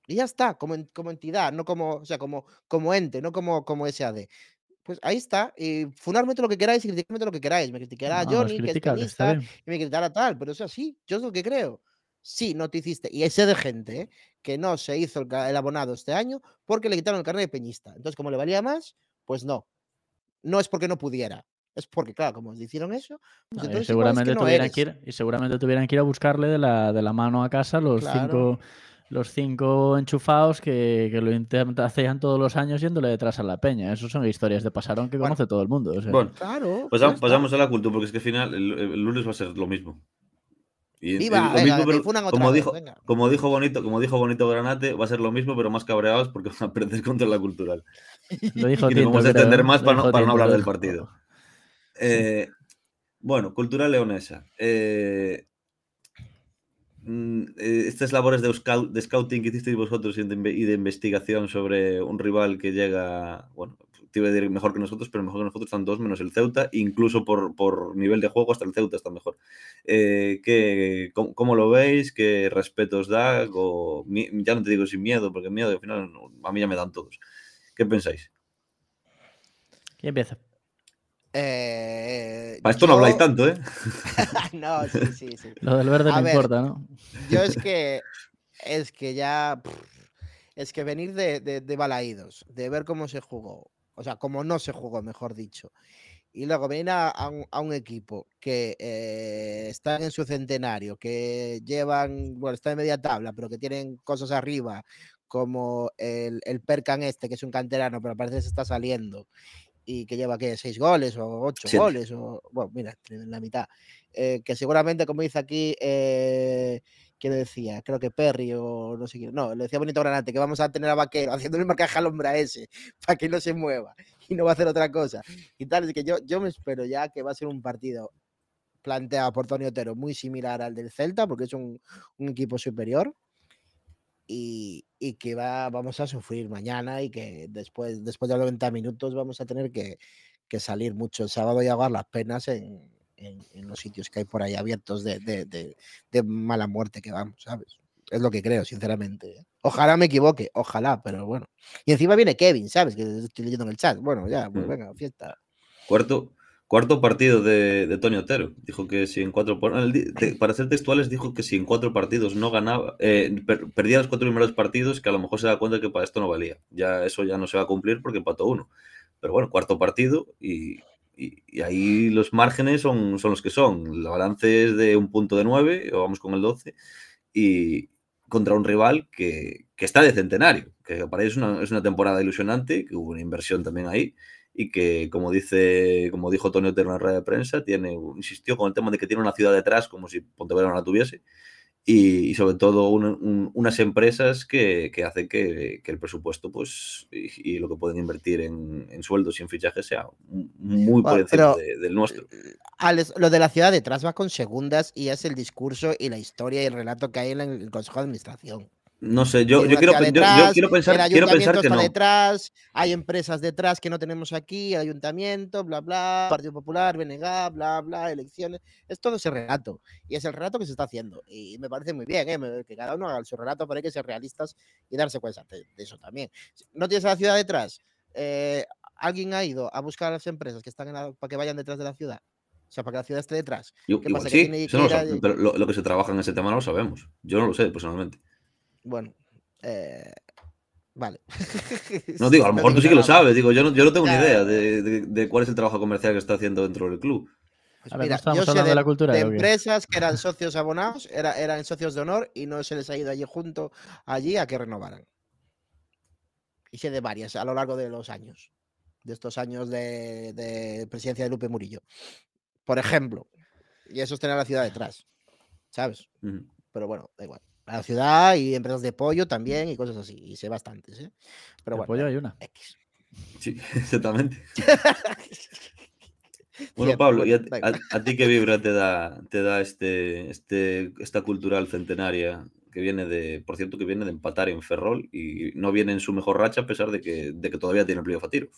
Y ya está, como, como entidad, no como, o sea, como, como ente, no como, como SAD. Pues ahí está. Y funarme lo que queráis y criticarme lo que queráis. Me criticará No, es Johnny, que es peñista, bien. y me gritará tal, pero eso así, yo es lo que creo. Sí, no te hiciste. Y sé de gente ¿eh? que no se hizo el, el abonado este año porque le quitaron el carnet de peñista. Entonces, como le valía más, pues no. No es porque no pudiera. Es porque, claro, como os hicieron eso, pues No, y entonces igual es seguramente que no tuvieran eres. que ir, y seguramente tuvieran que ir a buscarle de la, de la mano a casa los Claro. cinco los cinco enchufados que, que lo intenta- hacían todos los años yéndole detrás a la peña. Eso son historias de pasarón que Bueno. conoce todo el mundo. o sea. Bueno, Claro. está. pasamos a la cultura, porque es que al final el, el lunes va a ser lo mismo. Y, y Viva, lo venga, mismo, pero como vez, dijo, venga. como dijo bonito, como dijo bonito Granate, va a ser lo mismo, pero más cabreados porque van a perder contra la cultural. lo dijo y nos Tinto, vamos a extender más para no- para hablar del partido. Eh, Bueno, cultura leonesa. Eh, estas labores de, scout, de, scouting que hicisteis vosotros y de, investigación sobre un rival que llega, bueno, te iba a decir mejor que nosotros, pero mejor que nosotros están dos menos el Ceuta, incluso por, por nivel de juego hasta el Ceuta está mejor. Eh, ¿qué, cómo, lo veis? ¿Qué respeto os da? Ya no te digo sin miedo, porque miedo al final a mí ya me dan todos. ¿Qué pensáis? ¿Quién empieza? Eh, Para esto yo... no habláis tanto, ¿eh? no, sí, sí, sí. Lo del verde A no ver, importa, ¿no? Yo es que, es que ya, es que venir de, de, de Balaídos, de ver cómo se jugó, o sea, cómo no se jugó, mejor dicho, y luego venir a, a, un, a un, equipo que eh, están en su centenario, que llevan, bueno, está en media tabla, pero que tienen cosas arriba, como el, el Percan este, que es un canterano, pero parece que se está saliendo, y que lleva que seis goles o ocho Sí. goles o bueno mira la mitad eh, que seguramente como dice aquí eh, ¿quién decía? creo que Perry o no sé quién no le decía Bonito Granate que vamos a tener a Vaquero haciendo el marcaje al hombre a ese para que no se mueva y no va a hacer otra cosa y tal es que yo, yo me espero ya que va a ser un partido planteado por Tony Otero muy similar al del Celta porque es un, un equipo superior y, y, que va, vamos a sufrir mañana y que después, después de los 90 minutos vamos a tener que, que salir mucho el sábado y ahogar las penas en, en, en, los sitios que hay por ahí abiertos de, de, de, de, mala muerte que vamos, ¿sabes? Es lo que creo, sinceramente. ¿eh? Ojalá me equivoque, ojalá, pero bueno. Y encima viene Kevin, ¿sabes? Que estoy leyendo en el chat. Bueno, ya, pues venga, fiesta. Cuarto, Cuarto partido de, de Tony Otero. Dijo que si en cuatro. Para ser textuales, dijo que si en cuatro partidos no ganaba. Eh, per, perdía los cuatro primeros partidos, que a lo mejor se da cuenta que para esto no valía. Ya eso ya no se va a cumplir porque empató uno. Pero bueno, cuarto partido y, y, ahí los márgenes son, son los que son. El balance es de un punto de nueve, o vamos con el 12, y contra un rival que, que está de centenario, que para ellos es una, es una temporada ilusionante, que hubo una inversión también ahí y que, como dice, como dijo Tony Otero en la rueda de prensa, tiene, insistió con el tema de que tiene una ciudad detrás, como si Pontevedra no la tuviese, y, y sobre todo un, un, unas empresas que, que hacen que, que, el presupuesto pues, y, y, lo que pueden invertir en, en, sueldos y en fichajes sea muy por encima de, del nuestro. Alex, lo de la ciudad detrás va con segundas y es el discurso y la historia y el relato que hay en el Consejo de Administración. No sé, yo, yo, quiero, detrás, yo, yo, quiero, pensar, quiero pensar que no. detrás, hay empresas detrás que no tenemos aquí, el ayuntamiento, bla, bla, Partido Popular, BNG, bla, bla, elecciones. Es todo ese relato. Y es el relato que se está haciendo. Y me parece muy bien, ¿eh? que cada uno haga su relato, pero hay que ser realistas y darse cuenta de, eso también. ¿No tienes a la ciudad detrás? Eh, ¿Alguien ha ido a buscar a las empresas que están la, para que vayan detrás de la ciudad? O sea, para que la ciudad esté detrás. Yo, ¿Qué igual, pasa? sí, que tiene eso que no ir lo, a... pero lo, lo, que se trabaja en ese tema no lo sabemos. Yo no lo sé personalmente. Bueno, eh, vale. No digo, a lo mejor tú sí que lo sabes. Digo, yo no, yo no tengo claro. ni idea de, de, de, cuál es el trabajo comercial que está haciendo dentro del club. Pues ver, mira, yo sé de, de, la cultura, de empresas que eran socios abonados, era, eran socios de honor y no se les ha ido allí junto allí a que renovaran. Y sé de varias a lo largo de los años, de estos años de, de presidencia de Lupe Murillo. Por ejemplo, y eso es tener la ciudad detrás, ¿sabes? Uh -huh. Pero bueno, da igual la ciudad y empresas de pollo también y cosas así. Y sé bastantes, ¿eh? Pero de bueno. pollo hay una. X. Sí, exactamente. bueno, Pablo, ¿y a, a, a, ti qué vibra te da, te da este, este, esta cultural centenaria que viene de, por cierto, que viene de empatar en Ferrol y no viene en su mejor racha a pesar de que, de que todavía tiene el playoff a tiro?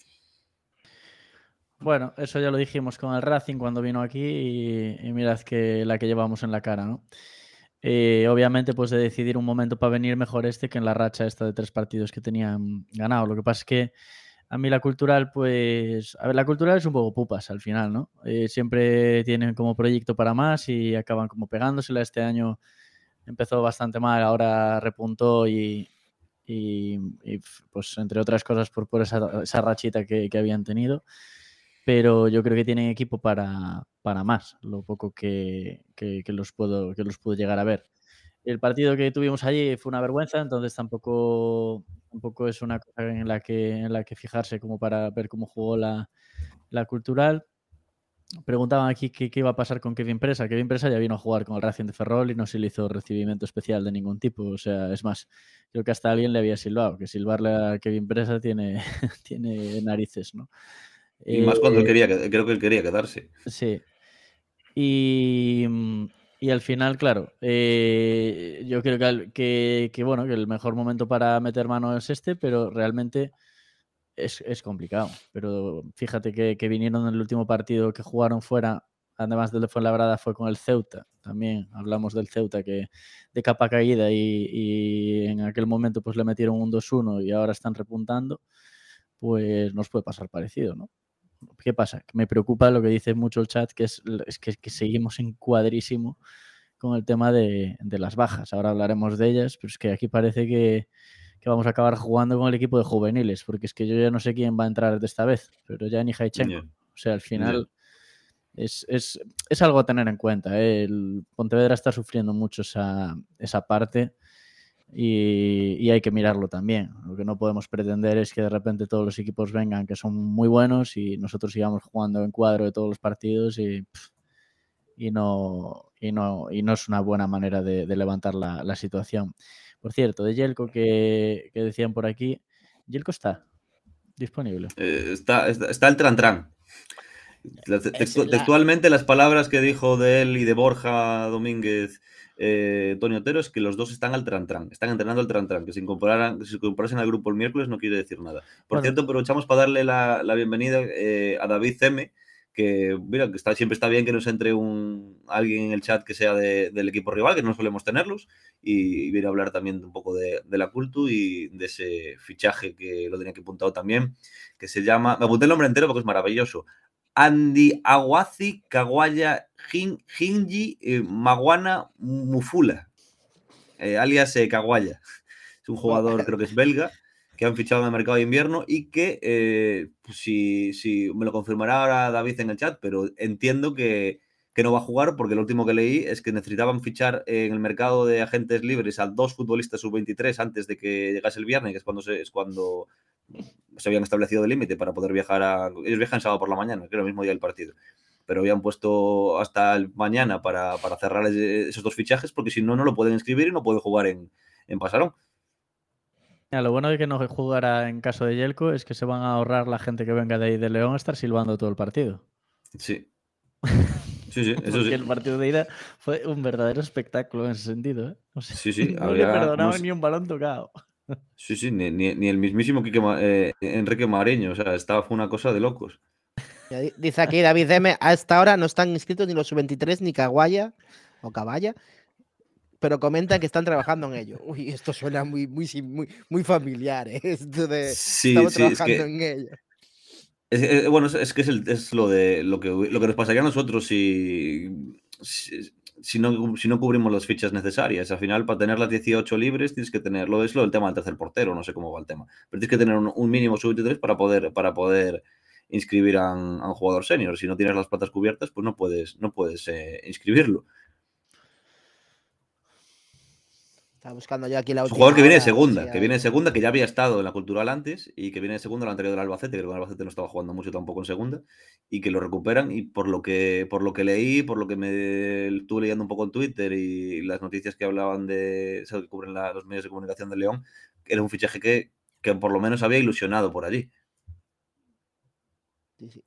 Bueno, eso ya lo dijimos con el Racing cuando vino aquí y, y mirad que la que llevamos en la cara, ¿no? Eh, obviamente, pues de decidir un momento para venir mejor este que en la racha esta de tres partidos que tenían ganado. Lo que pasa es que a mí la cultural, pues, a ver, la cultural es un poco pupas al final, ¿no? Eh, siempre tienen como proyecto para más y acaban como pegándosela. Este año empezó bastante mal, ahora repuntó y, y, y pues, entre otras cosas, por, por esa, esa rachita que, que habían tenido pero yo creo que tienen equipo para, para más, lo poco que, que, que, los puedo, que los puedo llegar a ver. El partido que tuvimos allí fue una vergüenza, entonces tampoco, tampoco es una cosa en la, que, en la que fijarse como para ver cómo jugó la, la cultural. Preguntaban aquí qué, qué, iba a pasar con Kevin Presa. Kevin Presa ya vino a jugar con el Racing de Ferrol y no se le hizo recibimiento especial de ningún tipo. O sea, es más, creo que hasta alguien le había silbado, que silbarle a Kevin Presa tiene, tiene narices, ¿no? Y más cuando él quería, creo que él quería quedarse. Sí. Y, y al final, claro, eh, yo creo que, que, que, bueno, que el mejor momento para meter mano es este, pero realmente es, es complicado. Pero fíjate que, que vinieron en el último partido que jugaron fuera, además del de Fuenlabrada, fue con el Ceuta. También hablamos del Ceuta que de capa caída y, y en aquel momento pues le metieron un 2-1 y ahora están repuntando, pues nos puede pasar parecido, ¿no? ¿Qué pasa? Me preocupa lo que dice mucho el chat, que es, es que, que seguimos encuadrísimo con el tema de, de las bajas. Ahora hablaremos de ellas, pero es que aquí parece que, que vamos a acabar jugando con el equipo de juveniles, porque es que yo ya no sé quién va a entrar de esta vez, pero ya ni Haichenko. O sea, al final es, es- es algo a tener en cuenta. ¿eh? El Pontevedra está sufriendo mucho esa, esa parte y, y hay que mirarlo también. Lo que no podemos pretender es que de repente todos los equipos vengan que son muy buenos y nosotros sigamos jugando en cuadro de todos los partidos y, y, no, y, no, y no es una buena manera de, de levantar la, la situación. Por cierto, de Yelko que, que decían por aquí, Yelko está disponible. Eh, está, está, está el Trantran. Textualmente, las palabras que dijo de él y de Borja Domínguez, eh, Tony Otero, es que los dos están al Trantran, están entrenando al Trantran, que se incorporaran, que se incorporasen al grupo el miércoles no quiere decir nada. Por Bueno. cierto, aprovechamos para darle la, la bienvenida eh, a David Ceme, que mira, que está, siempre está bien que nos entre un alguien en el chat que sea de- del equipo rival, que no solemos tenerlos, y, y viene a hablar también un poco de, de la cultu y de ese fichaje que lo tenía que apuntado también, que se llama, me apunté el nombre entero porque es maravilloso, Andy Aguazi Kawaya Jin- Jinji eh, Maguana Mufula, eh, alias eh, Kawaya. Es un jugador, creo que es belga, que han fichado en el mercado de invierno y que, eh, pues, si, si me lo confirmará ahora David en el chat, pero entiendo que, que no va a jugar porque lo último que leí es que necesitaban fichar en el mercado de agentes libres a dos futbolistas sub-23 antes de que llegase el viernes, que es cuando se, es cuando se habían establecido el límite para poder viajar a... Ellos viajan sábado por la mañana, que era el mismo día del partido. Pero habían puesto hasta el mañana para, para cerrar esos dos fichajes porque si no, no lo pueden inscribir y no pueden jugar en, en Pasarón. Mira, lo bueno de que no jugara en caso de Yelko es que se van a ahorrar la gente que venga de ahí de León a estar silbando todo el partido. Sí. Sí, sí, eso Porque sí. el partido de ida fue un verdadero espectáculo en ese sentido. ¿eh? O sea, Sí, sí, no le perdonaban unos- ni un balón tocado. Sí, sí, ni, ni- ni el mismísimo Quique eh, Enrique Mareño, o sea, estaba fue una cosa de locos. Dice aquí David M. A esta hora no están inscritos ni los sub-23 ni Caguaya o Caballa, pero comentan que están trabajando en ello. Uy, esto suena muy, muy, muy, muy familiar, ¿eh? Esto de Sí, estamos sí, es trabajando que, en ello. es- es- bueno, es, es que es, el- es lo de lo que, lo que nos pasaría a nosotros si, si, si no, si no cubrimos las fichas necesarias. Al final, para tener las 18 libres, tienes que tenerlo. Es lo del tema del tercer portero, no sé cómo va el tema. Pero tienes que tener un, un mínimo sub-23 para poder, para poder inscribir a un, a un jugador senior. Si no tienes las plazas cubiertas, pues no puedes, no puedes eh, inscribirlo. Estaba buscando yo aquí la Es un última jugador que viene de segunda, que viene de segunda, que ya había estado en la cultural antes y que viene de segunda el anterior del Albacete, que el Albacete no estaba jugando mucho tampoco en segunda, y que lo recuperan. Y por lo que, por lo que leí, por lo que me estuve leyendo un poco en Twitter y las noticias que hablaban de eso que cubren la- los medios de comunicación de León, era un fichaje que, que por lo menos había ilusionado por allí. Sí, sí.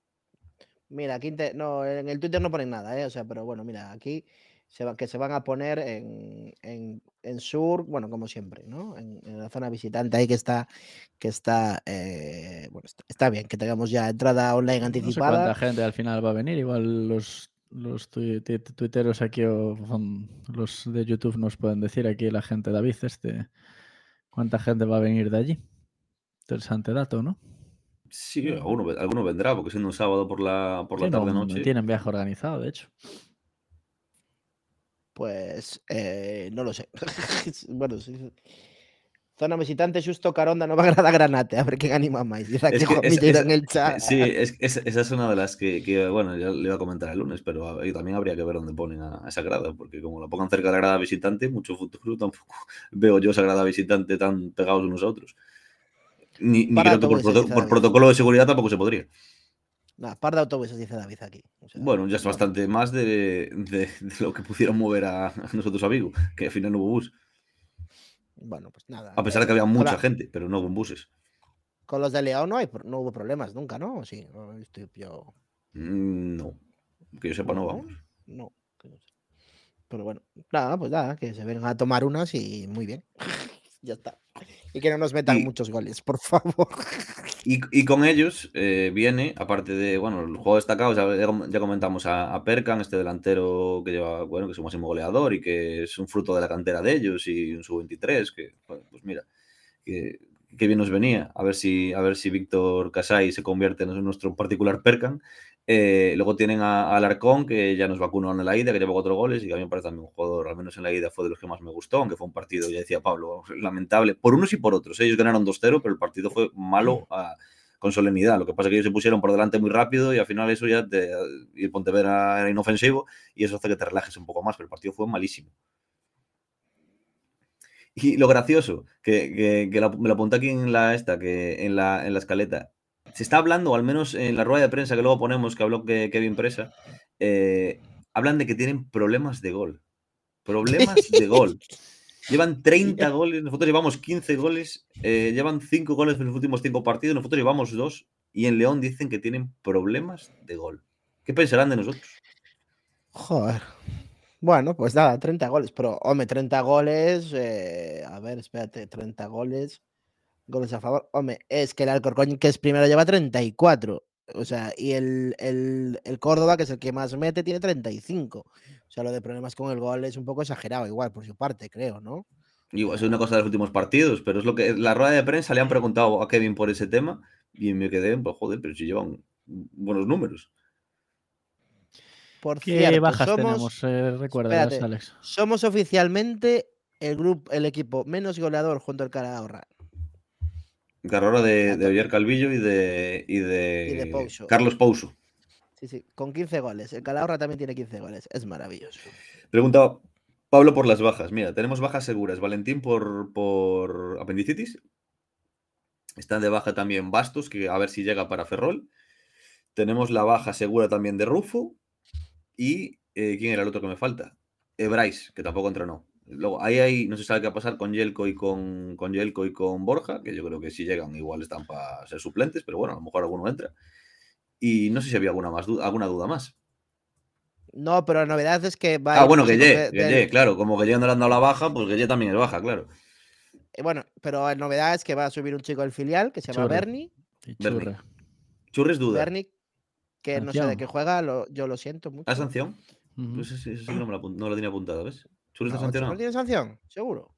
Mira, aquí no, en el Twitter no ponen nada, ¿eh? O sea, pero bueno, mira, aquí se va- que se van a poner en, en- en sur, bueno, como siempre, ¿no? En, en la zona visitante ahí que está, que está, eh, bueno, está, está bien que tengamos ya entrada online No sé anticipada. cuánta gente al final va a venir. Igual los, los tuiteros aquí o los de YouTube nos pueden decir aquí la gente David este cuánta gente va a venir de allí. Interesante dato, ¿no? Sí, alguno, ve- alguno vendrá, porque siendo un sábado por la, por la Sí, no, tarde-noche. tienen viaje organizado, de hecho. Pues eh, no lo sé. bueno, sí. sí. Zona visitante, Justo Caronda, no va a agradar Granate. A ver quién anima más. Es que es- es- en el chat. Sí, es, es- esa es una de las que, que, bueno, ya le iba a comentar el lunes, pero también habría que ver dónde ponen a, a esa grada, porque como la pongan cerca de la grada visitante, mucho futuro tampoco veo yo esa grada visitante tan pegados unos a otros. Ni, creo que por, proto- por protocolo de seguridad tampoco se podría. Nah, par de autobuses, dice David aquí. O sea, Bueno, ya es bastante más de, de- de lo que pudieron mover a, a nosotros a Vigo, que al final no hubo bus. Bueno, pues nada. A pesar de que había mucha gente, pero no hubo buses. Con los de León no, hay, no hubo problemas nunca, ¿no? Sí, estoy yo. Mm, No, que yo sepa, no No. vamos. No. que no sé. Pero bueno, nada, pues nada, que se vengan a tomar unas y muy bien. ya está. Y que no nos metan Y- muchos goles, por favor. Y, y con ellos eh, viene, aparte de, bueno, el juego destacado, ya, ya com- ya comentamos a, a Perkan, este delantero que lleva, bueno, que es un máximo goleador y que es un fruto de la cantera de ellos y un sub-23, que, bueno, pues mira, que, que bien nos venía. A ver si, a ver si Víctor Casay se convierte en nuestro particular Perkan. Eh, luego tienen a, a Alarcón, que ya nos vacunó en la ida, que lleva cuatro goles y que a mí me parece también un jugador, al menos en la ida, fue de los que más me gustó, aunque fue un partido, ya decía Pablo, lamentable, por unos y por otros. Ellos ganaron 2-0, pero el partido fue malo a- con solemnidad. Lo que pasa es que ellos se pusieron por delante muy rápido y al final eso ya, te, y el Pontevedra era inofensivo y eso hace que te relajes un poco más, pero el partido fue malísimo. Y lo gracioso, que, que- que la- me lo apunté aquí en la, esta, que en la, en la escaleta, se está hablando, al menos en la rueda de prensa que luego ponemos, que habló que, Kevin Presa, eh, hablan de que tienen problemas de gol. Problemas de gol. Llevan 30 goles, nosotros llevamos 15 goles, eh, llevan 5 goles en los últimos 5 partidos, nosotros llevamos 2 y en León dicen que tienen problemas de gol. ¿Qué pensarán de nosotros? Joder. Bueno, pues nada, 30 goles. Pero, hombre, 30 goles. eh, a ver, espérate, 30 goles. Goles a favor. Hombre, es que el Alcorcón, que es primero, lleva 34. O sea, y el, el, el Córdoba, que es el que más mete, tiene 35. O sea, lo de problemas con el gol es un poco exagerado, igual, por su parte, creo, ¿no? Eso es una cosa de los últimos partidos, pero es lo que la rueda de prensa le han preguntado a Kevin por ese tema y me quedé, pues joder, pero si llevan buenos números. Por ¿Qué cierto, bajas somos, tenemos? Eh, espérate. Alex. somos oficialmente el grupo, el equipo menos goleador junto al Calahorra. Carrera de, Oyer Calvillo y de, y de, Y de Pouso. Carlos Pouso. Sí, sí, con 15 goles. El Calahorra también tiene 15 goles. Es maravilloso. Preguntaba Pablo por las bajas. Mira, tenemos bajas seguras. Valentín por, por apendicitis. Están de baja también Bastos, que a ver si llega para Ferrol. Tenemos la baja segura también de Rufo. Y eh, ¿quién era el otro que me falta? Bryce, que tampoco entrenó. Luego, ahí, ahí no se sabe qué va a pasar con Yelko y con, con Yelko y con Borja, que yo creo que si llegan igual están para ser suplentes, pero bueno, a lo mejor alguno entra. Y no sé si había alguna, más duda, alguna duda más. No, pero la novedad es que va. Ah, bueno, Gueye, de- claro, como Gueye no le han dado la baja, pues Gueye también es baja, claro. eh, Bueno, pero la novedad es que va a subir un chico del filial que se llama Churri. Bernie. Y Berni. churre. Churres duda. Bernie, que no sé de Sanción. qué juega, lo- yo lo siento mucho. ¿Hay sanción? Ujú. Pues ese, ese sí no, me la, no lo tenía apuntado, ¿ves? No, está sancionado. ¿Churri tiene sanción? Seguro.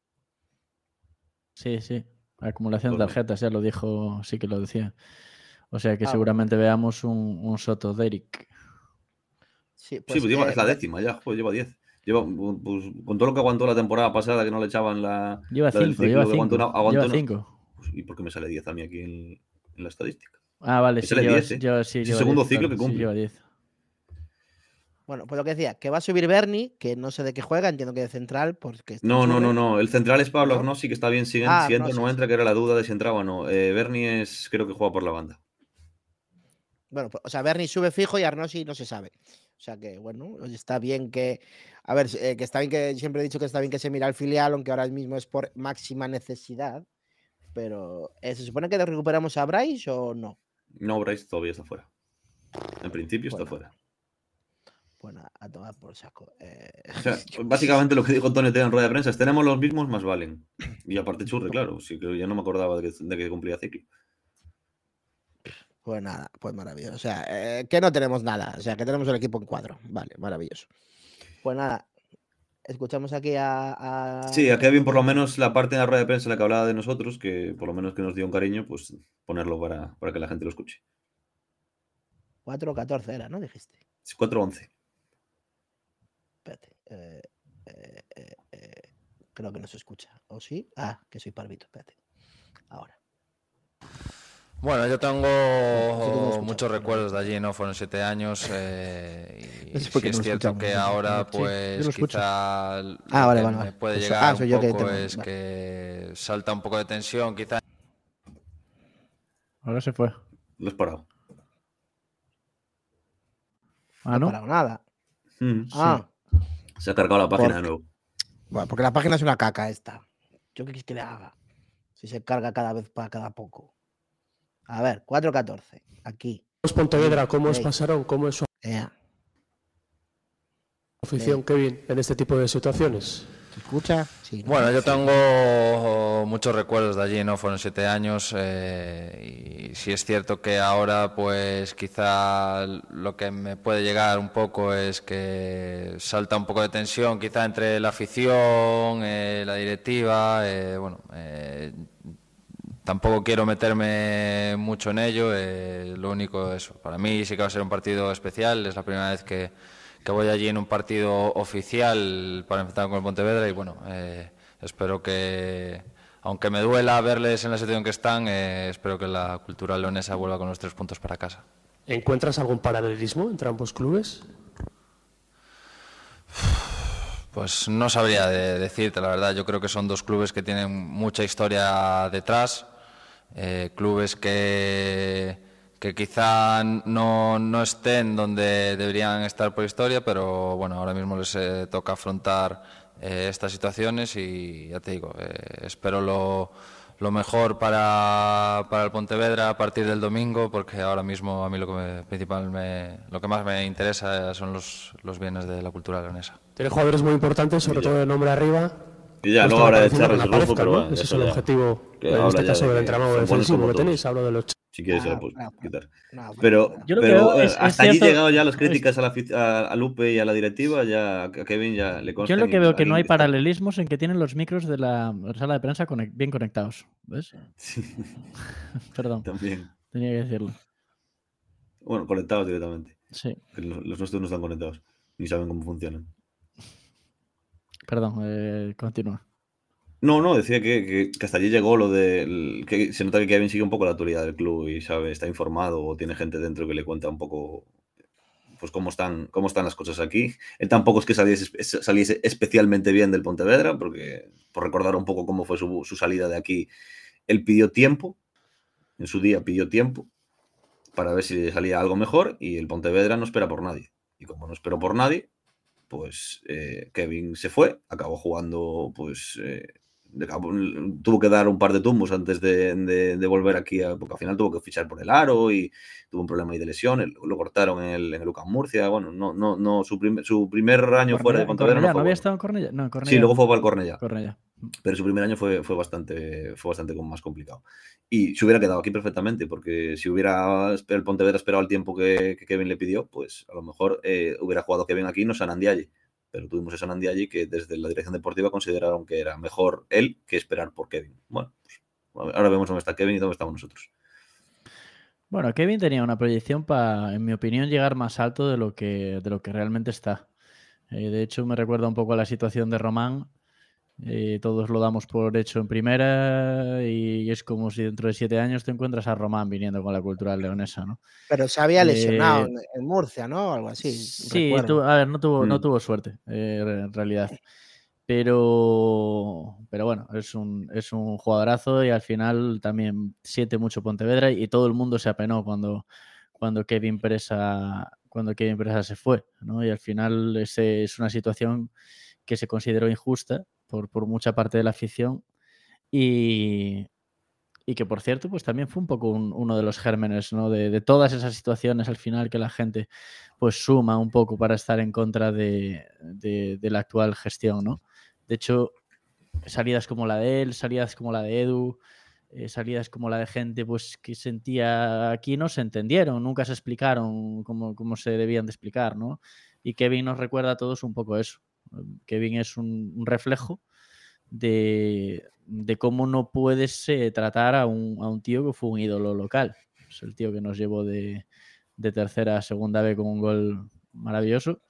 Sí, sí. Acumulación de Pues tarjetas, ya lo dijo, sí que lo decía. O sea que Ah, bueno. seguramente veamos un, un Soto Derek. Sí, sí, pues lleva- eh, es la décima ya, joder, lleva 10. Lleva, pues, con todo lo que aguantó la temporada pasada, que no le echaban la. Lleva la del cinco, ciclo, lleva que aguantó cinco. una- aguantó lleva una- cinco. pues, ¿Y por qué me sale 10 a mí aquí en, en la estadística? Ah, vale, sí, le lleva, 10, ¿eh? lleva- sí, Es el lleva segundo 10, ciclo que sí, cumple. lleva 10. Bueno, pues lo que decía, que va a subir Bernie, que no sé de qué juega, entiendo que de central, porque No, no, no, no. El central es Pablo ¿No? Agnosi, que está bien. Si, Ah, entra no entra, que era la duda de si entraba o no. Eh, Bernie es, creo que juega por la banda. Bueno, pues, o sea, Bernie sube fijo y Arnosi no se sabe. O sea que, bueno, está bien que. A ver, eh, que está bien que. Siempre he dicho que está bien que se mira al filial, aunque ahora mismo es por máxima necesidad. Pero, eh, ¿se supone que recuperamos a Bryce o no? No, Bryce todavía está fuera. En principio está fuera. Bueno, a tomar por saco. eh, O sea, básicamente lo que dijo Teo en rueda de prensa es tenemos los mismos más valen. Y aparte Churre, claro, sí que ya no me acordaba de que, de que cumplía ciclo. Pues nada, pues maravilloso. O sea, eh, que no tenemos nada. O sea, que tenemos el equipo en cuadro. Vale, maravilloso. Pues nada, escuchamos aquí a. a- Sí, a Kevin por lo menos la parte de la rueda de prensa en la que hablaba de nosotros, que por lo menos que nos dio un cariño, pues ponerlo para, para que la gente lo escuche. 4 o 14 era, ¿no? Dijiste. Es 4-11. Eh, eh, eh, creo que no se escucha. ¿O sí? Ah, que soy parvito. Espérate. Ahora. Bueno, yo Sí que tengo muchos recuerdos de allí, ¿no? Fueron siete años eh, y No sí es no lo cierto que no ahora, sí, pues, quizá lo Ah, vale, que vale, me vale. puede Pues, llegar ah, un que poco tengo- es vale. que salta un poco de tensión, quizá Ahora se fue. Lo has parado. Ah, No ¿no? he parado nada. Mm, Ah, Se ha cargado la página de nuevo. bueno, porque la página es una caca esta. ¿Yo qué quieres que le haga? Si se carga cada vez para cada poco. A ver, 4.14. Aquí. Pontevedra, ¿cómo os pasaron? ¿Cómo es su afición, Kevin, en este tipo de situaciones? ¿Se escucha? Sí. Bueno, yo tengo muchos recuerdos de allí, ¿no? Fueron siete años eh, y sí es cierto que ahora pues quizá lo que me puede llegar un poco es que salta un poco de tensión quizá entre la afición, eh, la directiva, eh, bueno, eh, tampoco quiero meterme mucho en ello, eh, lo único eso, para mí sí que va a ser un partido especial, es la primera vez que que voy allí en un partido oficial para enfrentar con el Pontevedra y bueno, eh, espero que, aunque me duela verles en la situación que están, eh, espero que la cultura leonesa vuelva con los tres puntos para casa. ¿Encuentras algún paralelismo entre ambos clubes? Pues no sabría de decirte, la verdad. Yo creo que son dos clubes que tienen mucha historia detrás, eh, clubes que que quizá no, no, estén donde deberían estar por historia, pero bueno, ahora mismo les eh, toca afrontar eh, estas situaciones y ya te digo, eh, espero lo, lo mejor para, para, el Pontevedra a partir del domingo, porque ahora mismo a mí lo que, me, principal me, lo que más me interesa son los, los bienes de la cultura leonesa. Tiene jugadores muy importantes, sobre todo de nombre arriba. Y ya, luego ahora de echarles el grupo, pero bueno, Ese es el objetivo, en este caso, del entramado defensivo que tenéis. Hablo de los si quieres, no, se la puedes no, quitar. No, pero, pero es, hasta es allí llegado ya las críticas a, la, a, a, Lupe y a la directiva, ya a Kevin ya le consta. Yo lo que veo que no hay paralelismos en que tienen los micros de la sala de prensa conect, bien conectados. ¿Ves? Sí. Perdón. También. Tenía que decirlo. Bueno, conectados directamente. Sí. Los, los nuestros no están conectados, ni saben cómo funcionan. Perdón, eh, continúa. No, no, decía que, que, hasta allí llegó lo de. que se nota que Kevin sigue un poco la autoridad del club y sabe, está informado o tiene gente dentro que le cuenta un poco pues cómo están, cómo están las cosas aquí. Él tampoco es que saliese, saliese especialmente bien del Pontevedra, porque por recordar un poco cómo fue su, su, salida de aquí, él pidió tiempo, en su día pidió tiempo para ver si salía algo mejor y el Pontevedra no espera por nadie. Y como no esperó por nadie, pues eh, Kevin se fue, acabó jugando pues eh, tuvo que dar un par de tumbos antes de, de, de, volver aquí, a, porque al final tuvo que fichar por el aro y tuvo un problema ahí de lesión, lo cortaron en el, en el UCAM Murcia, bueno, no, no, no, su, prim, su primer año Cornella, fuera de Pontevedra no, no, ¿No había estado en Cornella? No, Cornella. Sí, luego fue para el Cornella. Cornella. Pero su primer año fue, fue, bastante, fue bastante más complicado. Y se hubiera quedado aquí perfectamente, porque si hubiera el Pontevedra esperado el tiempo que, que Kevin le pidió, pues a lo mejor eh, hubiera jugado Kevin aquí y no Sanandialle pero tuvimos esa Nandi allí que desde la dirección deportiva consideraron que era mejor él que esperar por Kevin. Bueno, pues ahora vemos dónde está Kevin y dónde estamos nosotros. Bueno, Kevin tenía una proyección para, en mi opinión, llegar más alto de lo que, de lo que realmente está. Eh, de hecho, me recuerda un poco a la situación de Román. Eh, todos lo damos por hecho en primera y es como si dentro de siete años te encuentras a Román viniendo con la cultura leonesa, ¿no? Pero se había lesionado eh, en Murcia, ¿no? Algo así. Sí, tu, a ver, no tuvo, mm. no tuvo suerte, eh, en realidad. Pero, pero bueno, es un, es un jugadorazo y al final también siente mucho Pontevedra y todo el mundo se apenó cuando, cuando Kevin Presa cuando Kevin Presa se fue, ¿no? Y al final ese es una situación que se consideró injusta por, mucha parte de la afición y, que por cierto pues también fue un poco un, uno de los gérmenes de, todas esas situaciones al final que la gente pues suma un poco para estar en contra de, la actual gestión ¿no? de hecho salidas como la de él salidas como la de Edu eh, salidas como la de gente pues que sentía aquí no se entendieron nunca se explicaron cómo, cómo se debían de explicar ¿no? y Kevin nos recuerda a todos un poco eso Kevin es un, un reflejo de, de, cómo no puedes eh, tratar a un, a un, tío que fue un ídolo local. Es el tío que nos llevó de, de tercera a segunda vez con un gol maravilloso.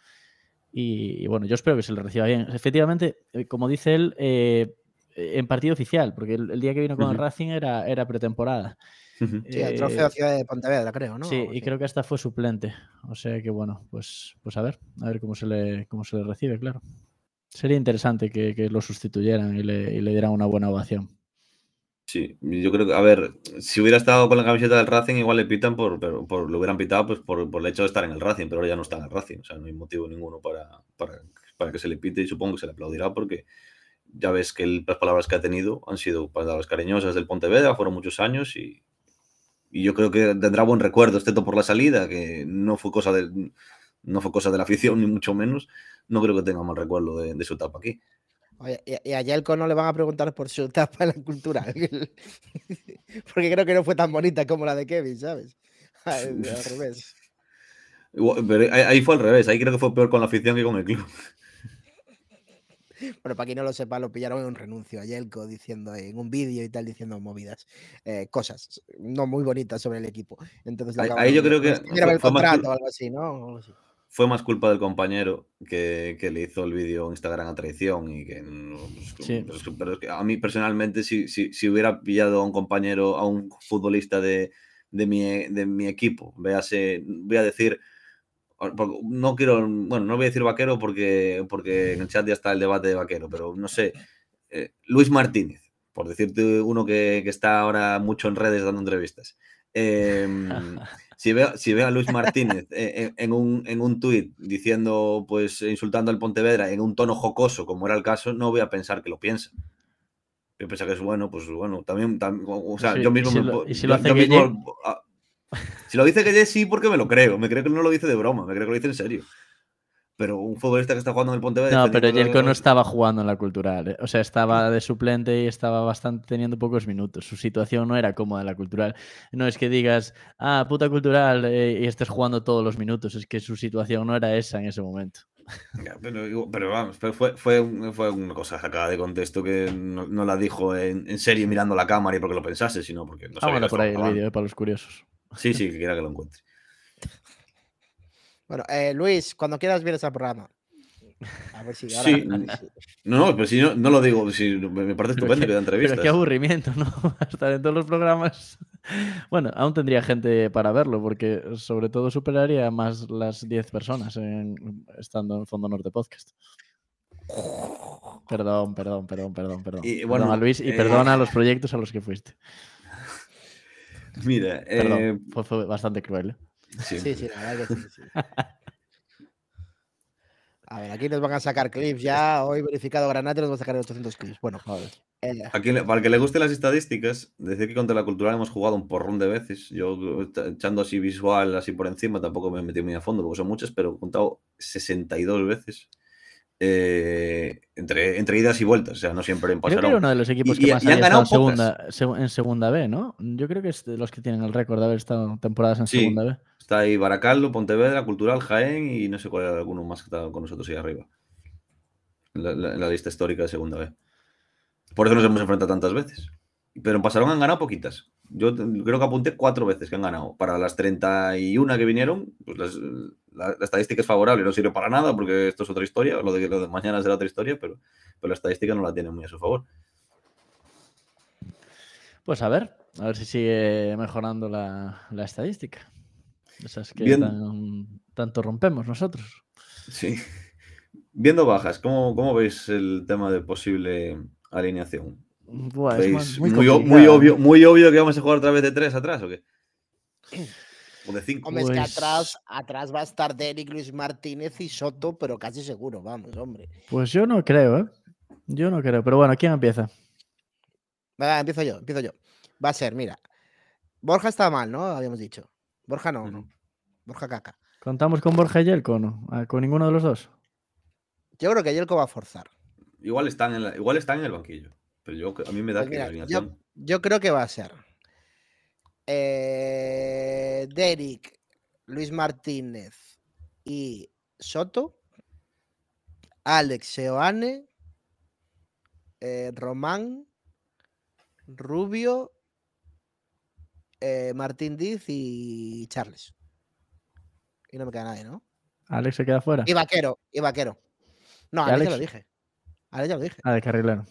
Y, y, bueno, yo espero que se le reciba bien. Efectivamente, eh, como dice él, eh, en partido oficial, porque el, el, día que vino con uh -huh. el Racing era, era pretemporada. Sí, el trofeo Ciudad de Pontevedra, creo, ¿no? Sí, y creo que hasta fue suplente. O sea que bueno, pues, pues a ver, a ver cómo se le, cómo se le recibe, claro. Sería interesante que, que lo sustituyeran y le, y le, dieran una buena ovación. Sí, yo creo que, a ver, si hubiera estado con la camiseta del Racing, igual le pitan por, por, por lo hubieran pitado pues por, por, el hecho de estar en el Racing, pero ahora ya no está en el Racing, o sea, no hay motivo ninguno para, para, para que se le pite y supongo que se le aplaudirá porque ya ves que el, las palabras que ha tenido han sido palabras cariñosas del Pontevedra, fueron muchos años y, y yo creo que tendrá buen recuerdo, excepto por la salida, que no fue cosa del, no fue cosa de la afición, ni mucho menos, no creo que tenga mal recuerdo de, su etapa aquí. y, a Yelko no le van a preguntar por su etapa en la cultura, porque creo que no fue tan bonita como la de Kevin, ¿sabes? Al revés. Pero ahí fue al revés, ahí creo que fue peor con la afición que con el club. Bueno, para quien no lo sepa, lo pillaron en un renuncio a Yelko diciendo en un vídeo y tal, diciendo movidas, eh, cosas no muy bonitas sobre el equipo. Entonces, ahí, yo creo que. Fue, el contrato o algo así, ¿no? Fue más culpa del compañero que, le hizo el vídeo en Instagram a traición y que. Pues, pero es que a mí personalmente, si, si, hubiera pillado a un compañero, a un futbolista de, de, mi, de mi equipo, véase, voy a decir no quiero, bueno, no voy a decir vaquero porque, porque en el chat ya está el debate de vaquero, pero no sé, eh, Luis Martínez, por decirte uno que, está ahora mucho en redes dando entrevistas. Em, si, veo, si veo a Luis Martínez eh, en, un, en un tuit diciendo, pues insultando al Pontevedra en un tono jocoso, como era el caso, no voy a pensar que lo piensa. Yo pienso que es bueno, pues bueno, también, o sea, yo mismo... ¿Y si lo hace mismo, si lo dice que sí, porque me lo creo. Me creo que no lo dice de broma, me creo que lo dice en serio. Pero un futbolista que está jugando en el Pontevedra. No, pero Jelko no estaba jugando en la cultural. ¿eh? O sea, estaba de suplente y estaba bastante teniendo pocos minutos. Su situación no era cómoda en la cultural. No es que digas, ah, puta cultural, eh, y estés jugando todos los minutos. Es que su situación no era esa en ese momento. pero, vamos, fue, fue, una cosa sacada de contexto que no, la dijo en, serio mirando la cámara y porque lo pensase, sino porque no ah, por ahí el vídeo, para los curiosos. Sí, sí, que quiera que lo encuentre. Bueno, eh, Luis, cuando quieras vienes al programa. A ver si ahora, sí. No, no, pero si no, no lo digo, si, me parece estupendo que da entrevistas. Pero qué aburrimiento, ¿no? Estar en todos los programas. Bueno, aún tendría gente para verlo, porque sobre todo superaría más las 10 personas estando en Fondo Norte Podcast. Perdón, perdón, perdón, perdón, perdón. Y, bueno, a Luis y eh, perdona a los proyectos a los que fuiste. Mira, eh, fue, bastante cruel. ¿eh? Sí, sí, la verdad que sí. A ver, aquí nos van a sacar clips ya. Hoy verificado Granate nos van a sacar 800 clips. Bueno, joder. Eh, aquí, para el que le guste las estadísticas, decir que contra la cultural hemos jugado un porrón de veces. Yo echando así visual, así por encima, tampoco me he metido muy a fondo porque son muchas, pero he contado 62 veces. Eh, entre, entre idas y vueltas, o sea, no siempre en. Yo creo uno de los equipos que más han ganado en segunda, en segunda B, ¿no? Yo creo que es de los que tienen el récord de haber estado temporadas en segunda B. Está ahí Baracaldo, Pontevedra, Cultural, Jaén y no sé cuál era alguno más que está con nosotros ahí arriba. En la, lista histórica de segunda B. Por eso nos hemos enfrentado tantas veces. Pero en Pasarón han ganado poquitas. Yo creo que apunté cuatro veces que han ganado. Para las 31 que vinieron, pues las, la, estadística es favorable, no sirve para nada porque esto es otra historia, lo de, lo de mañana será otra historia, pero, pero la estadística no la tiene muy a su favor. Pues a ver, a ver si sigue mejorando la, estadística. Esas que tanto rompemos nosotros. Sí. Viendo bajas, ¿cómo, ¿cómo, veis el tema de posible alineación? Muy, obvio, muy obvio que vamos a jugar otra vez de tres atrás o qué? O de cinco. Hombre, es que pues atrás, atrás va a estar Derek, Luis Martínez y Soto, pero casi seguro, vamos, hombre. Pues yo no creo, ¿eh? Yo no creo, pero bueno, ¿quién empieza? Va, empiezo yo, empiezo yo. Va a ser, mira. Borja está mal, ¿no? Habíamos dicho. Borja no, no. Borja caca. ¿Contamos con Borja y Yelko o no? Ah, ¿Con ninguno de los dos? Yo creo que Yelko va a forzar. Igual están en, la, igual están en el banquillo. Pero yo, a mí me da pues que la alineación... yo creo que va a ser eh, Derek, Luis Martínez y Soto, Alex Seoane, eh, Román, Rubio, eh, Martín Diz y Charles. Y no me queda nadie, ¿no? Alex se queda fuera. Y Vaquero, y Vaquero. No, Alex, ya lo dije. Alex ya lo dije. Ah, de carrilero.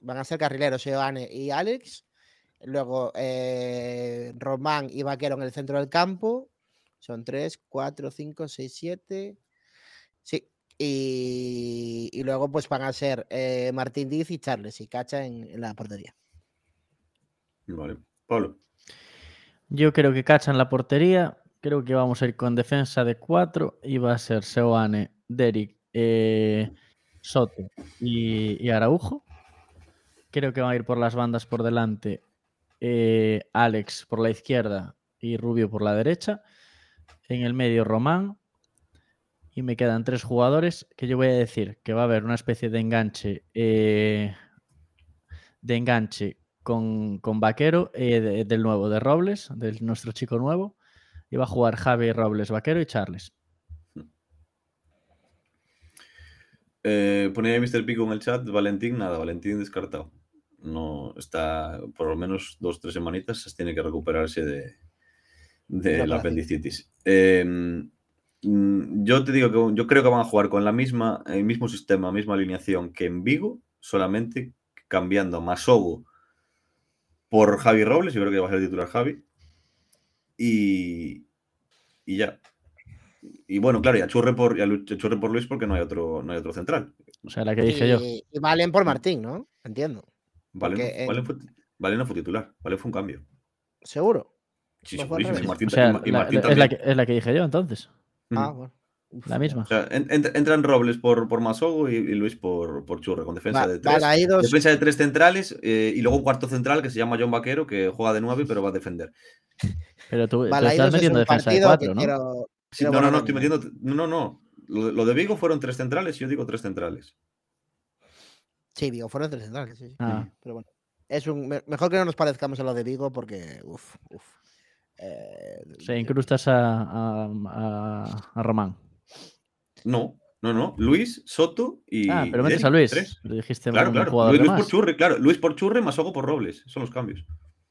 Van a ser carrileros, Seoane y Alex. Luego eh, Román y Vaquero en el centro del campo. Son 3, 4, 5, 6, 7. Sí. Y, luego pues van a ser eh, Martín Diz y Charles y Cacha en, la portería. Vale. Pablo. Yo creo que Cacha en la portería. Creo que vamos a ir con defensa de 4 y va a ser Seoane, Derek, eh, Soto y, y Araujo. Creo que van a ir por las bandas por delante eh, Alex por la izquierda y Rubio por la derecha. En el medio Román. Y me quedan tres jugadores que yo voy a decir que va a haber una especie de enganche eh, de enganche con, con Vaquero eh, del nuevo, de Robles, de nuestro chico nuevo. Y va a jugar Javi Robles, Vaquero y Charles. Eh, ponía Mr. Pico en el chat, Valentín, nada, Valentín descartado. No está, por lo menos dos o tres semanitas, tiene que recuperarse de, de la apendicitis. Em, mm, yo te digo que yo creo que van a jugar con la misma, el mismo sistema, misma alineación que en Vigo, solamente cambiando a Masogo por Javi Robles, yo creo que va a ser titular Javi. Y, y ya. Y bueno, claro, y a Churre por, Churre por Luis porque no hay otro, no hay otro central. O sea, la que dije yo. Y Valen por Martín, ¿no? Entiendo. Valen, no, fue, Valen no fue titular, Valen fue un cambio. ¿Seguro? Sí, segurísimo. es, la que, dije yo entonces. Ah, bueno. la misma. O sea, entran Robles por, por Masogo y, Luis por, por, Churre, con defensa de tres. Defensa de tres centrales eh, y luego un cuarto central que se llama John Vaquero, que juega de nueve, pero va a defender. Pero tú, estás metiendo defensa de cuatro, ¿no? no, no, no, estoy metiendo. No, no, no. Lo, de Vigo fueron tres centrales y yo digo tres centrales. Sí, Vigo fueron tres centrales, sí. Ah. Pero bueno. Es un, mejor que no nos parezcamos a lo de Vigo porque, uff, uff. Eh, Se incrustas a, a, Román. No, no, no. Luis, Soto y. Ah, pero metes a Luis. Tres. dijiste claro, claro. Luis, por Churre, claro. Luis por Churre, más ojo por Robles. Son los cambios.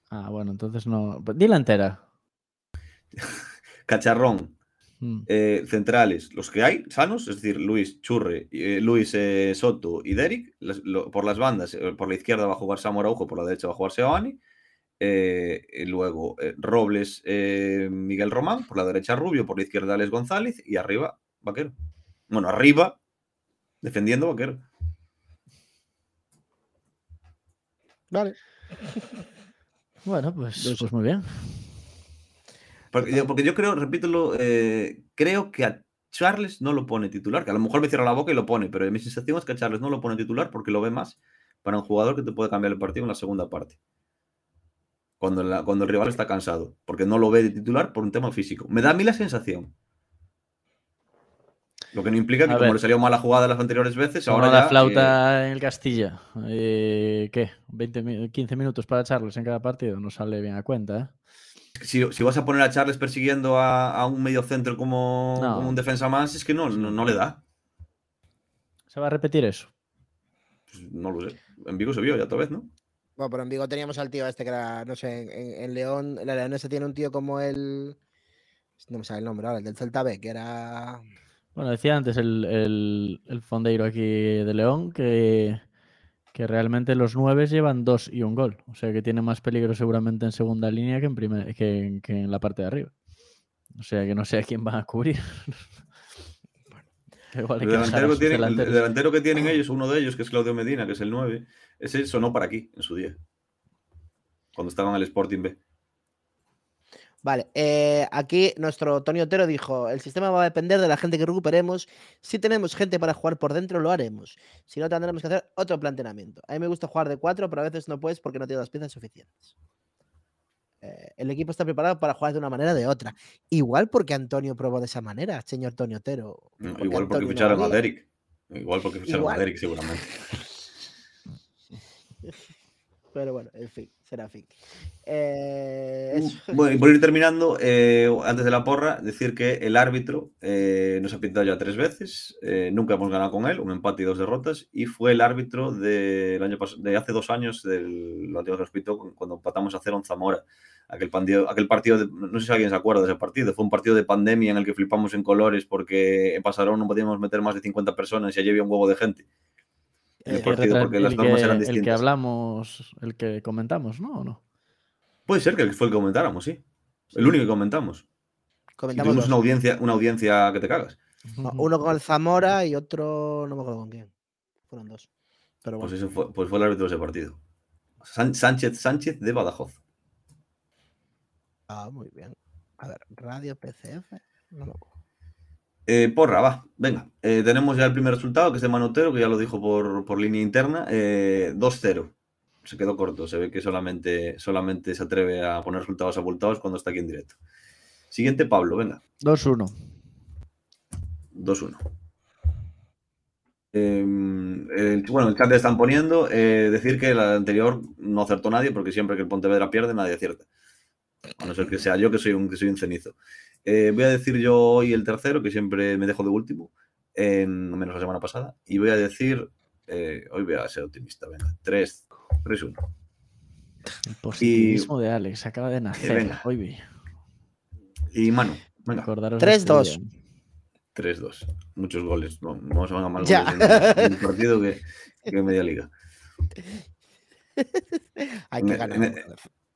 Ah, bueno, entonces no. Dila entera. Cacharrón. Mm. Eh, centrales, los que hay, sanos, es decir, Luis Churre, eh, Luis Soto y Derek. por las bandas, por la izquierda va a jugar Samu Araujo, por la derecha va a jugar Seoani. Eh, luego eh, Robles, eh, Miguel Román, por la derecha Rubio, por la izquierda Alex González y arriba Vaquero. Bueno, arriba, defendiendo Vaquero. Vale. Bueno, pues, pues muy bien. Porque yo, porque yo creo, repítelo, creo que a Charles no lo pone titular, que a lo mejor me cierra la boca y lo pone, pero mi sensación es que a Charles no lo pone titular porque lo ve más para un jugador que te puede cambiar el partido en la segunda parte cuando, cuando el rival está cansado, porque no lo ve de titular por un tema físico. Me da a mí la sensación. Lo que no implica que como le salió mala jugada las anteriores veces, ahora la flauta en el Castilla. Eh, ¿Qué? 20, 15 minutos para Charles en cada partido. No sale bien a cuenta, ¿eh? Si, vas a poner a Charles persiguiendo a, un medio centro como, un defensa más, es que no, no, le da. ¿Se va a repetir eso? Pues no lo sé. En Vigo se vio ya otra vez, ¿no? Bueno, pero en Vigo teníamos al tío este que era, no sé, en, León, la Leonesa tiene un tío como el. No me sale el nombre ahora, el del Celta B, que era. Bueno, decía antes el, fondeiro aquí de León que, que realmente los nueve llevan dos y un gol. O sea que tiene más peligro seguramente en segunda línea que en, primer, que, en la parte de arriba. O sea que no sé a quién va a cubrir. el, delantero que tienen ellos, uno de ellos, que es Claudio Medina, que es el 9, ese sonó para aquí en su día, cuando estaban en el Sporting B. Vale, eh, aquí nuestro Tony Otero dijo, el sistema va a depender de la gente que recuperemos. Si tenemos gente para jugar por dentro, lo haremos. Si no, tendremos que hacer otro planteamiento. A mí me gusta jugar de cuatro, pero a veces no puedes porque no tienes las piezas suficientes. Eh, el equipo está preparado para jugar de una manera o de otra. Igual porque Antonio probó de esa manera, señor Tony Otero. igual porque ficharon a Derek. Igual porque ficharon a Derek, seguramente. Pero bueno, en fin, será fin. Eh, bueno, y por ir terminando, eh, antes de la porra, decir que el árbitro nos ha pintado ya tres veces, nunca hemos ganado con él, un empate y dos derrotas, y fue el árbitro del año de hace dos años, del lo que cuando empatamos a cero en Zamora aquel partido, aquel partido no sé si alguien se acuerda de ese partido, fue un partido de pandemia en el que flipamos en colores porque en Pasarón no podíamos meter más de 50 personas y allí había un huevo de gente. En el, partido, porque las normas eran distintas. El que hablamos, el que comentamos, ¿no? ¿O no? Puede ser que fue el que comentáramos, sí. El único que comentamos. Comentamos tuvimos una audiencia, una audiencia que te cagas. Uno con el Zamora y otro, no me acuerdo con quién. Fueron dos. Pero pues, fue, pues fue el árbitro de ese partido. Sánchez Sánchez de Badajoz. Ah, muy bien. A ver, radio PCF. Eh, porra, va, venga. Eh, tenemos ya el primer resultado, que es de Manotero, que ya lo dijo por, línea interna. 2-0. Eh, se quedó corto. Se ve que solamente, solamente se atreve a poner resultados abultados cuando está aquí en directo. Siguiente, Pablo, venga. 2-1. 2-1. Em, bueno, el chat le están poniendo. Eh, decir que la anterior no acertó nadie, porque siempre que el Pontevedra pierde, nadie acierta. A no ser que sea yo que soy un, que soy un cenizo. Eh, voy a decir yo hoy el tercero, que siempre me dejo de último, en menos la semana pasada. Y voy a decir, eh, hoy voy a ser optimista, venga, 3, 3, 1. El positivismo de Alex acaba de nacer. hoy vi. Y mano, venga. 3-2. 3-2. Muchos goles. No, no se van a mal goles en, un partido que, que media liga. Hay que ganar. En,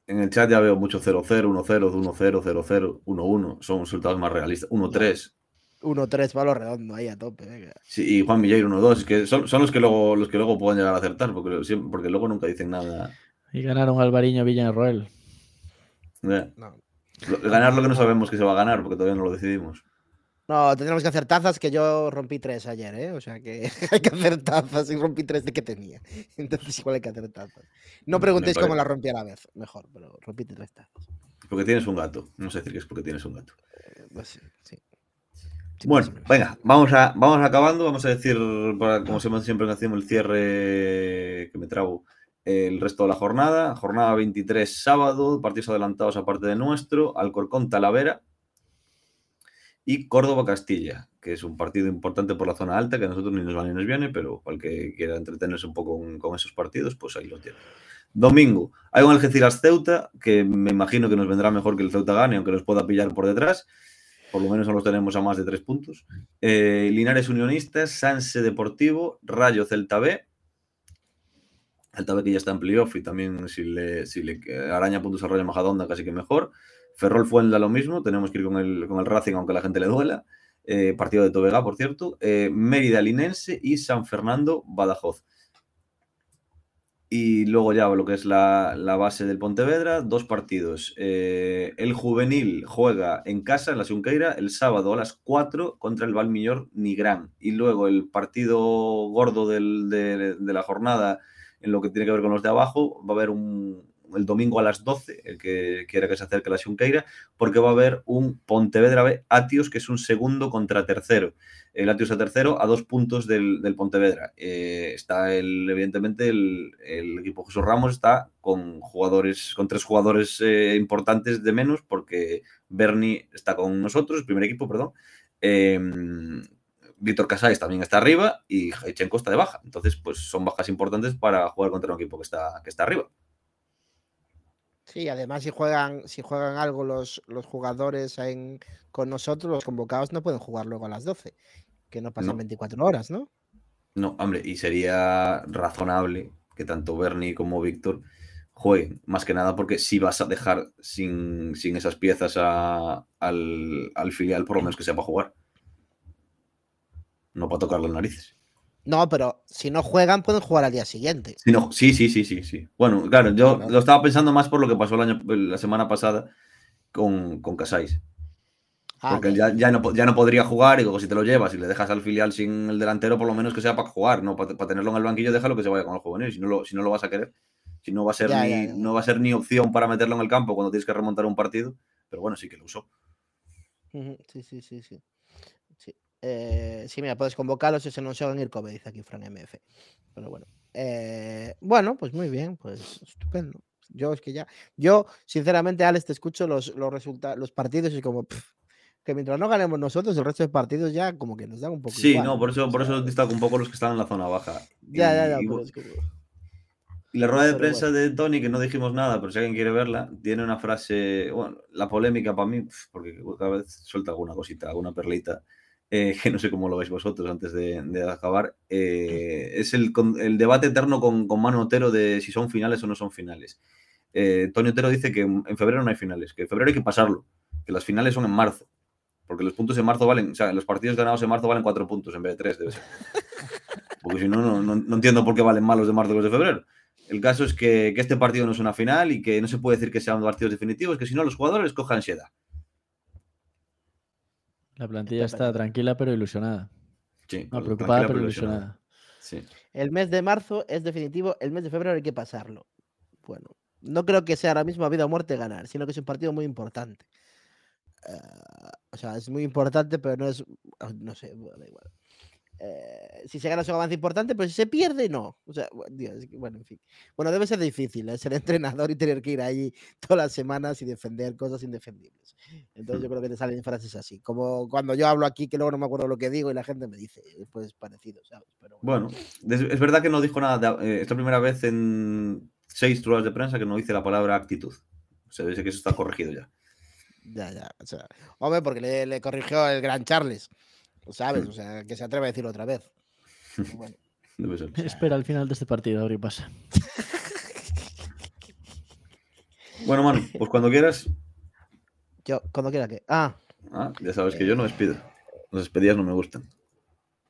en, el chat ya veo mucho 0-0, 1-0, 1-0, 0-0, 1-1. Son resultados más realistas. 1-3. 1-3 palo redondo ahí a tope. Venga. Sí, y Juan Milleiro 1-2. Que son, son, los, que luego, los que luego pueden llegar a acertar, porque, porque luego nunca dicen nada. Y ganaron Alvariño Villarroel. Yeah. No. Ganar lo que no sabemos que se va a ganar, porque todavía no lo decidimos. No, tendremos que hacer tazas, que yo rompí tres ayer, ¿eh? O sea que hay que hacer tazas y rompí tres de que tenía. Entonces igual hay que hacer tazas. No preguntéis cómo la rompí a la vez, mejor, pero rompí tres tazas. Porque tienes un gato. No sé decir que es porque tienes un gato. Eh, pues sí, sí. bueno, venga, vamos, a, vamos acabando. Vamos a decir, como siempre hacemos el cierre que me trago el resto de la jornada. Jornada 23, sábado, partidos adelantados aparte de nuestro. Alcorcón, Talavera y Córdoba-Castilla, que es un partido importante por la zona alta, que a nosotros ni nos va ni nos viene, pero que quiera entretenerse un poco con, esos partidos, pues ahí lo tiene. Domingo, hay un Algeciras-Ceuta, que me imagino que nos vendrá mejor que el Ceuta gane, aunque nos pueda pillar por detrás. Por lo menos no los tenemos a más de tres puntos. Eh, Linares Unionistas, Sanse Deportivo, Rayo Celta B. Celta B que ya está en playoff y también si le, si le araña puntos a Rayo Majadonda casi que mejor. Ferrol Fuenla lo mismo, tenemos que ir con el, con el Racing aunque la gente le duela. Eh, partido de Tobega, por cierto. Eh, Mérida Linense y San Fernando Badajoz. Y luego ya lo que es la, base del Pontevedra, dos partidos. Eh, el juvenil juega en casa, en la Sunqueira, el sábado a las 4 contra el Valmiñor Nigrán. Y luego el partido gordo de, de, la jornada, en lo que tiene que ver con los de abajo, va a haber un, el domingo a las 12, el que quiera que se acerque a la Xunqueira, porque va a haber un Pontevedra Atios, que es un segundo contra tercero. El Atios a tercero a dos puntos del, Pontevedra. Eh, está el, evidentemente el, equipo Jesús Ramos está con jugadores, con tres jugadores eh, importantes de menos, porque Bernie está con nosotros, el primer equipo, perdón. Em, Víctor Casáis también está arriba y Heichenko está de baja. Entonces, pues son bajas importantes para jugar contra un equipo que está, que está arriba. Sí, además si juegan, si juegan algo los, los jugadores con nosotros, los convocados no pueden jugar luego a las 12, que no pasan 24 horas, ¿no? No, hombre, y sería razonable que tanto Bernie como Víctor jueguen, más que nada porque si vas a dejar sin, esas piezas al, al, filial, por lo menos que sea para jugar. No para tocar las narices. No, pero si no juegan, pueden jugar al día siguiente. sí, sí, sí, sí, sí. Bueno, claro, yo lo estaba pensando más por lo que pasó el año, la semana pasada con, con Casais. Ah, Porque ya, ya, no, ya no podría jugar y luego si te lo llevas y le dejas al filial sin el delantero, por lo menos que sea para jugar, ¿no? Para, tenerlo en el banquillo, déjalo que se vaya con el juvenil, si no lo, si no lo vas a querer. Si no va a ser ni, no va a ser ni opción para meterlo en el campo cuando tienes que remontar un partido. Pero bueno, sí que lo usó. Sí, sí, sí, sí. Eh, sí, mira, puedes convocarlos y se nos van a ir como dice aquí Fran MF. Pero bueno. Eh, bueno, pues muy bien, pues estupendo. Yo es que ya, yo sinceramente, Alex, te escucho los, los, los partidos y como que mientras no ganemos nosotros, el resto de partidos ya como que nos dan un poco. Sí, no, por eso, por eso destaco un poco los que están en la zona baja. Ya, ya, ya. Y, y la rueda de prensa de Tony, que no dijimos nada, pero si alguien quiere verla, tiene una frase, bueno, la polémica para mí, porque cada vez suelta alguna cosita, alguna perlita eh, que no sé cómo lo veis vosotros antes de, acabar, eh, es el, el, debate eterno con, con Manu Otero de si son finales o no son finales. Eh, Tony Otero dice que en febrero no hay finales, que en febrero hay que pasarlo, que las finales son en marzo, porque los puntos en marzo valen, o sea, los partidos ganados en marzo valen cuatro puntos en vez de tres, debe ser. Porque si no, no, no, entiendo por qué valen más los de marzo que los de febrero. El caso es que, que, este partido no es una final y que no se puede decir que sean partidos definitivos, que si no los jugadores cojan ansiedad. La plantilla está tranquila pero ilusionada. Sí, no, preocupada pero ilusionada. Sí. El mes de marzo es definitivo, el mes de febrero hay que pasarlo. Bueno, no creo que sea ahora mismo a vida o muerte ganar, sino que es un partido muy importante. o sea, es muy importante, pero no es, no sé, da igual. Eh, si se gana es un avance importante, pero si se pierde, no. O sea, bueno, en fin. Bueno, debe ser difícil ¿eh? ser entrenador y tener que ir ahí todas las semanas y defender cosas indefendibles. Entonces yo hmm. creo que te salen frases así. Como cuando yo hablo aquí que luego no me acuerdo lo que digo y la gente me dice, pues parecido, ¿sabes? Pero, bueno. es verdad que no dijo nada. Eh, esta primera vez en seis ruedas de prensa que no dice la palabra actitud. Se dice que eso está corregido ya. Ya, ya. O sea, hombre, porque le, le corrigió el gran Charles. ¿Sabes? Mm. O sea, que se atreve a decirlo otra vez. Bueno. Espera al final de este partido, a ver qué pasa. bueno, mano, pues cuando quieras. Yo, cuando quiera que. Ah. ah ya sabes que yo no despido. Las despedidas no me gustan.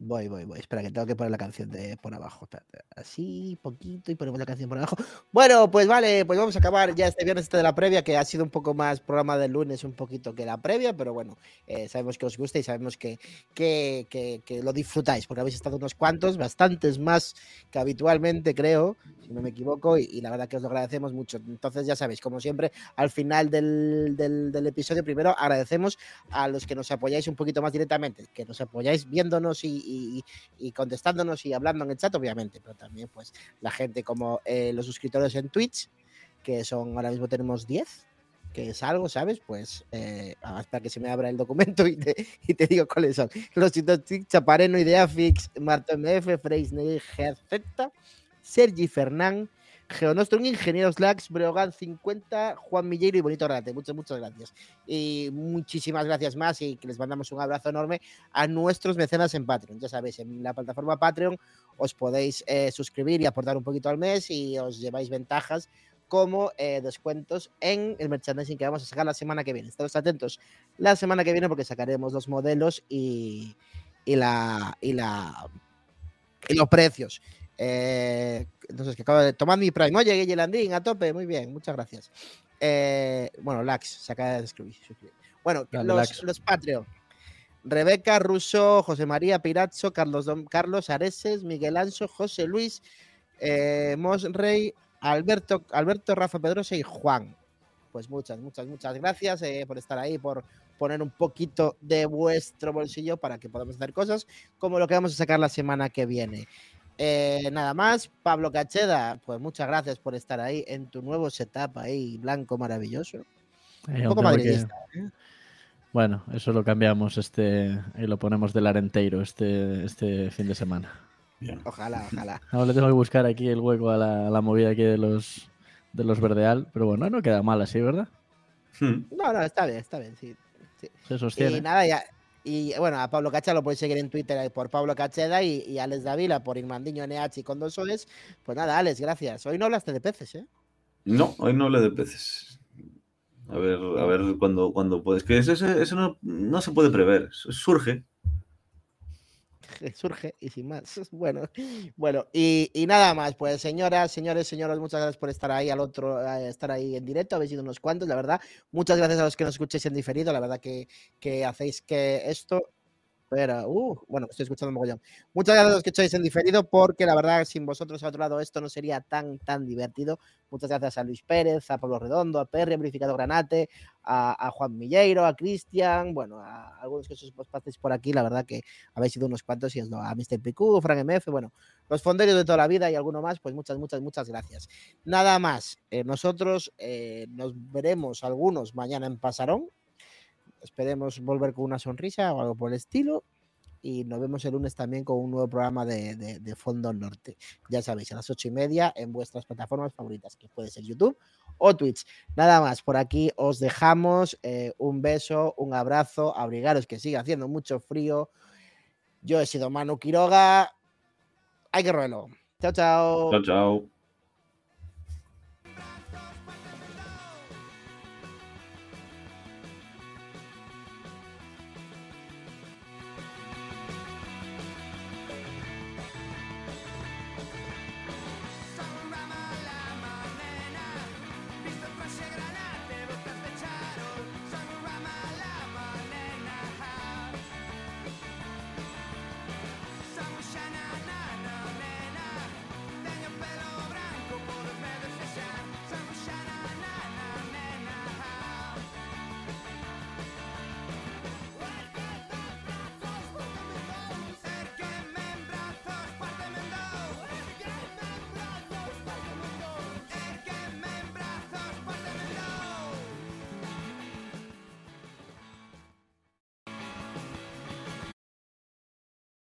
Voy, voy, voy. Espera, que tengo que poner la canción de por abajo. Así, poquito, y ponemos la canción por abajo. Bueno, pues vale, pues vamos a acabar ya este viernes este de la previa, que ha sido un poco más programa del lunes, un poquito que la previa, pero bueno, eh, sabemos que os gusta y sabemos que, que, que, lo disfrutáis, porque habéis estado unos cuantos, bastantes más que habitualmente, creo, si no me equivoco, y, la verdad que os lo agradecemos mucho. Entonces, ya sabéis, como siempre, al final del, del, episodio, primero agradecemos a los que nos apoyáis un poquito más directamente, que nos apoyáis viéndonos y, y, contestándonos y hablando en el chat, obviamente, pero también, pues, la gente como eh, los suscriptores en Twitch, que son, ahora mismo tenemos 10, que es algo, ¿sabes? Pues eh, hasta que se me abra el documento y te, y digo cuáles son. Los Chapareno, Ideafix, Marto MF, Freisner, GZ, Sergi Fernán, Geonostrum, Ingenieros Lax, Breogan 50, Juan Milleiro y Bonito Rate. Muchas, muchas gracias. Y muchísimas gracias más y que les mandamos un abrazo enorme a nuestros mecenas en Patreon. Ya sabéis, en la plataforma Patreon os podéis eh, suscribir y aportar un poquito al mes y os lleváis ventajas como eh, descuentos en el merchandising que vamos a sacar la semana que viene. Estamos atentos la semana que viene porque sacaremos los modelos y, y la, y la y los precios. Eh, entonces, que acabo de tomar mi Prime. Oye, Guille a tope, muy bien, muchas gracias. Eh, bueno, Lax, se acaba de escribir. Bueno, los, los, Patreon. Rebeca, Russo, José María Pirazzo, Carlos, Carlos Areses, Miguel Anso, José Luis, eh, Mosrey, Alberto, Alberto, Rafa Pedrosa y Juan. Pues muchas, muchas, muchas gracias eh, por estar ahí, por poner un poquito de vuestro bolsillo para que podamos hacer cosas como lo que vamos a sacar la semana que viene. Eh, nada más, Pablo Cacheda, pues muchas gracias por estar ahí en tu nuevo setup ahí, blanco maravilloso. un poco madridista. ¿eh? Bueno, eso lo cambiamos este y lo ponemos del arenteiro este, este fin de semana. Ojalá, ojalá. Ahora le tengo que buscar aquí el hueco a la, movida aquí de los de los verdeal, pero bueno, no queda mal así, ¿verdad? Hmm. No, no, está bien, está bien, sí. Se sostiene. Y nada, ya, y bueno, a Pablo Cacheda lo podéis seguir en Twitter por Pablo Cacheda y, y Alex Davila por Irmandiño NH y con dos soles. Pues nada, Alex, gracias. Hoy no hablaste de peces, ¿eh? No, hoy no hablé de peces. A ver, a ver cuándo, cuando puedes. Que eso, eso no, no, se puede prever. surge. Surge y sin más. Bueno, bueno, y, nada más, pues señoras, señores, señoras, muchas gracias por estar ahí al otro, estar ahí en directo, habéis sido unos cuantos, la verdad. Muchas gracias a los que nos escuchéis en diferido, la verdad que, que hacéis que esto Bueno, estoy escuchando mogollón. Muchas gracias a los que estáis en diferido, porque la verdad, sin vosotros al otro lado, esto no sería tan, tan divertido. Muchas gracias a Luis Pérez, a Pablo Redondo, a Perry, a Verificado Granate, a, Juan Milleiro, a Cristian, bueno, a algunos que os paséis por aquí, la verdad que habéis sido unos cuantos, y os a Mr. Picú, Frank MF, bueno, los fonderios de toda la vida y alguno más, pues muchas, muchas, muchas gracias. Nada más, eh, nosotros eh, nos veremos algunos mañana en Pasarón, Esperemos volver con una sonrisa o algo por el estilo. Y nos vemos el lunes también con un nuevo programa de, Fondo Norte. Ya sabéis, a las ocho y media en vuestras plataformas favoritas, que puede ser YouTube o Twitch. Nada más, por aquí os dejamos eh, un beso, un abrazo, abrigaros que sigue haciendo mucho frío. Yo he sido Manu Quiroga. Hay que ruelo. Chao, chao. Chao, chao.